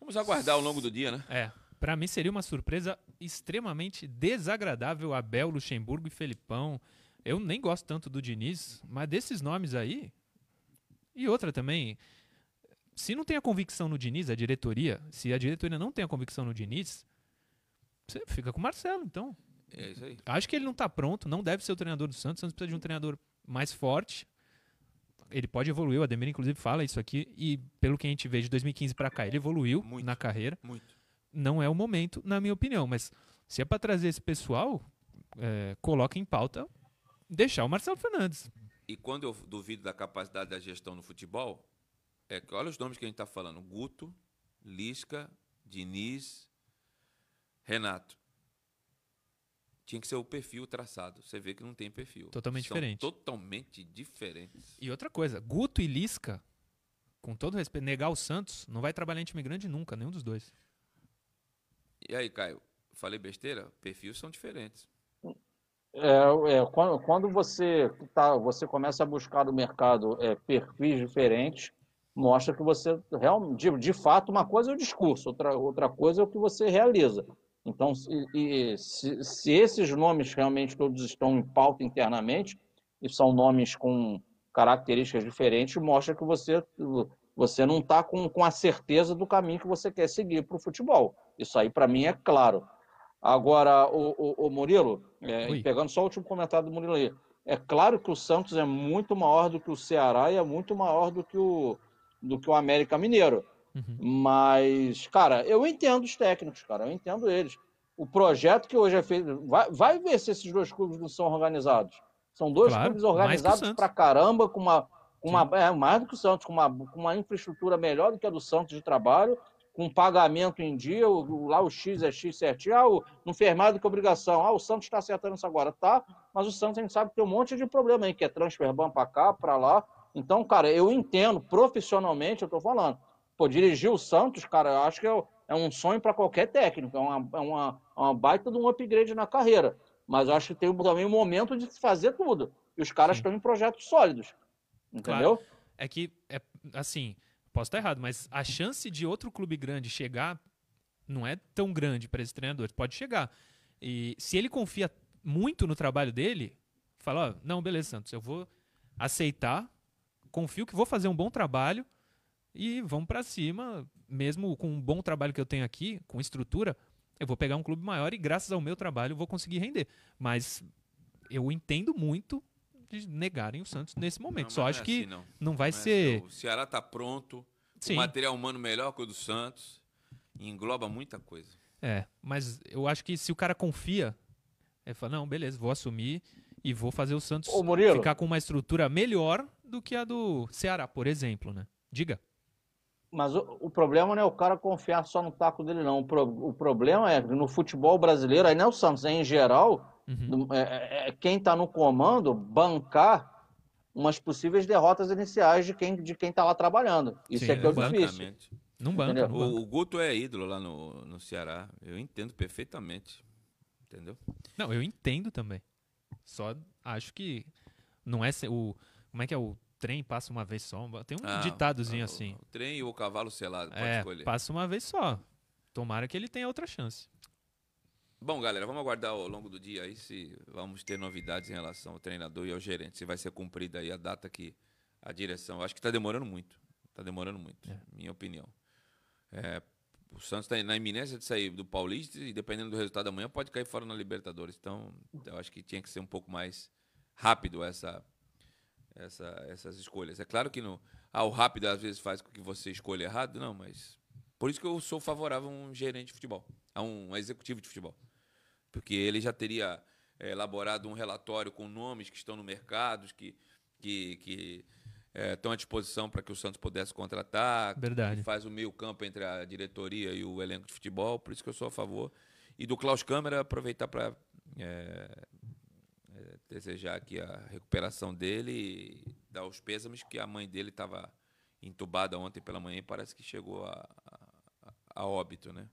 Vamos aguardar ao longo do dia, né? É. Pra mim seria uma surpresa extremamente desagradável Abel, Luxemburgo e Felipão. Eu nem gosto tanto do Diniz, mas desses nomes aí. E outra também. Se não tem a convicção no Diniz, a diretoria, se a diretoria não tem a convicção no Diniz, você fica com o Marcelo, então. É isso aí. Acho que ele não tá pronto, não deve ser o treinador do Santos. O Santos precisa de um treinador mais forte. Ele pode evoluir, o Ademir inclusive fala isso aqui, e pelo que a gente vê de 2015 pra cá, ele evoluiu Muito. na carreira. Muito. Não é o momento, na minha opinião, mas se é pra trazer esse pessoal, é, coloca em pauta deixar o Marcelo Fernandes. E quando eu duvido da capacidade da gestão no futebol, é que olha os nomes que a gente está falando: Guto, Lisca, Diniz, Renato. Tinha que ser o perfil traçado. Você vê que não tem perfil. Totalmente São diferente. Totalmente diferentes. E outra coisa, Guto e Lisca, com todo respeito, negar o Santos, não vai trabalhar em time grande nunca, nenhum dos dois. E aí, Caio? Falei besteira? Perfis são diferentes. É, é, quando, quando você, tá, você começa a buscar no mercado é, perfis diferentes, mostra que você realmente, de, de fato, uma coisa é o discurso, outra, outra coisa é o que você realiza. Então, se, e- se, se esses nomes realmente todos estão em pauta internamente, e são nomes com características diferentes, mostra que você, você não está com, com a certeza do caminho que você quer seguir para o futebol. Isso aí, para mim, é claro. Agora, o, o, o Murilo, é, pegando só o último comentário do Murilo aí, é claro que o Santos é muito maior do que o Ceará e é muito maior do que o, do que o América Mineiro. Mas, cara, eu entendo os técnicos, cara, eu entendo eles. O projeto que hoje é feito. Vai, vai ver se esses dois clubes não são organizados. São dois Claro, clubes organizados pra caramba, com uma. Com uma é, mais do que o Santos, com uma, com uma infraestrutura melhor do que a do Santos de trabalho, com pagamento em dia, o, o- lá o X é X certinho, ah, o, não fez mais do que obrigação. Ah, o Santos está acertando isso agora, tá? Mas o Santos a gente sabe que tem um monte de problema aí, que é transfer ban para cá, para lá. Então, cara, eu entendo, profissionalmente, eu tô falando. Pô, dirigir o Santos, cara, eu acho que é, é um sonho para qualquer técnico, é uma, é, uma, é uma baita de um upgrade na carreira. Mas eu acho que tem também um momento de se fazer tudo. E os caras estão em projetos sólidos. Entendeu? É que, é, assim, posso estar errado, mas a chance de outro clube grande chegar não é tão grande para esse treinador. Pode chegar. E se ele confia muito no trabalho dele, fala, ó, não, beleza, Santos, eu vou aceitar, confio que vou fazer um bom trabalho e vamos para cima, mesmo com um bom trabalho que eu tenho aqui, com estrutura, eu vou pegar um clube maior e graças ao meu trabalho vou conseguir render. Mas eu entendo muito de negarem o Santos nesse momento. Não, Só acho é que assim, não. não vai Não é ser. assim, não. O Ceará tá pronto, Sim. o material humano melhor que o do Santos. engloba muita coisa. É, mas eu acho que se o cara confia, ele fala, não, beleza, vou assumir e vou fazer o Santos Ô, ficar com uma estrutura melhor do que a do Ceará, por exemplo, né? Diga. Mas o, o problema não é o cara confiar só no taco dele, não. O, pro- o problema é que no futebol brasileiro, aí não é o Santos, é em geral, Uhum. é, é- é quem está no comando bancar umas possíveis derrotas iniciais de quem de quem está lá trabalhando. Isso Sim, é que é o difícil. Não banca, Entendeu? não banca. O, o Guto é ídolo lá no, no Ceará. Eu entendo perfeitamente. Entendeu? Não, eu entendo também. Só acho que não é o como é que é o trem passa uma vez só. Tem um Ah, ditadozinho o- assim. O trem e o cavalo selado, pode É, escolher. passa uma vez só. Tomara que ele tenha outra chance. Bom, galera, vamos aguardar ao longo do dia aí se vamos ter novidades em relação ao treinador e ao gerente. Se vai ser cumprida aí a data que a direção. Acho que está demorando muito. Está demorando muito, É. minha opinião. É, o Santos está na iminência de sair do Paulista e dependendo do resultado da manhã pode cair fora na Libertadores. Então, eu acho que tinha que ser um pouco mais rápido essa, essa- essas escolhas. É claro que no, ah, o rápido às vezes faz com que você escolha errado, não, mas por isso que eu sou favorável a um gerente de futebol, a um executivo de futebol. Porque ele já teria eh, elaborado um relatório com nomes que estão no mercado, que, que, que eh, estão à disposição para que o Santos pudesse contratar, Verdade. faz o meio campo entre a diretoria e o elenco de futebol, por isso que eu sou a favor. E do Klaus Câmara, aproveitar para desejar aqui a recuperação dele e dar os pêsames que a mãe dele estava entubada ontem pela manhã e parece que chegou a, a, a óbito, né?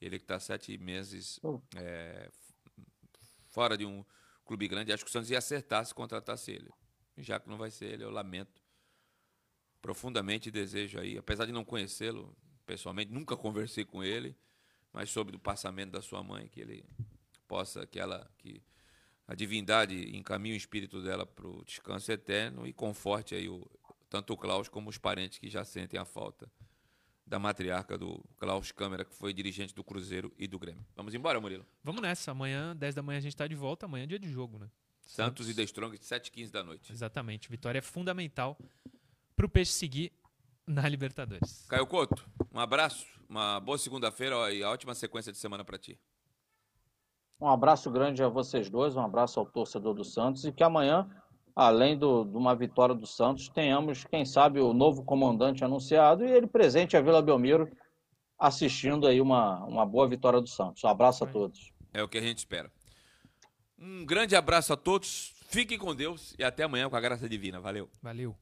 Ele que está sete meses Oh. é, fora de um clube grande, acho que o Santos ia acertar se contratasse ele. Já que não vai ser ele, eu lamento profundamente e desejo aí, apesar de não conhecê-lo pessoalmente, nunca conversei com ele, mas soube do passamento da sua mãe, que ele possa, que ela, que a divindade encaminhe o espírito dela para o descanso eterno e conforte aí o, tanto o Klaus como os parentes que já sentem a falta da matriarca do Klaus Câmara, que foi dirigente do Cruzeiro e do Grêmio. Vamos embora, Murilo. Vamos nessa. Amanhã, 10 da manhã, a gente tá de volta. Amanhã é dia de jogo, né? Santos e The Strong, 7h15 da noite. Exatamente. Vitória é fundamental pro Peixe seguir na Libertadores. Caio Couto, um abraço, uma boa segunda-feira e a ótima sequência de semana para ti. Um abraço grande a vocês dois, um abraço ao torcedor do Santos e que amanhã, além do- de uma vitória do Santos, tenhamos, quem sabe, o novo comandante anunciado e ele presente a Vila Belmiro assistindo aí uma, uma boa vitória do Santos. Um abraço a todos. É o que a gente espera. Um grande abraço a todos, fiquem com Deus e até amanhã com a graça divina. Valeu. Valeu.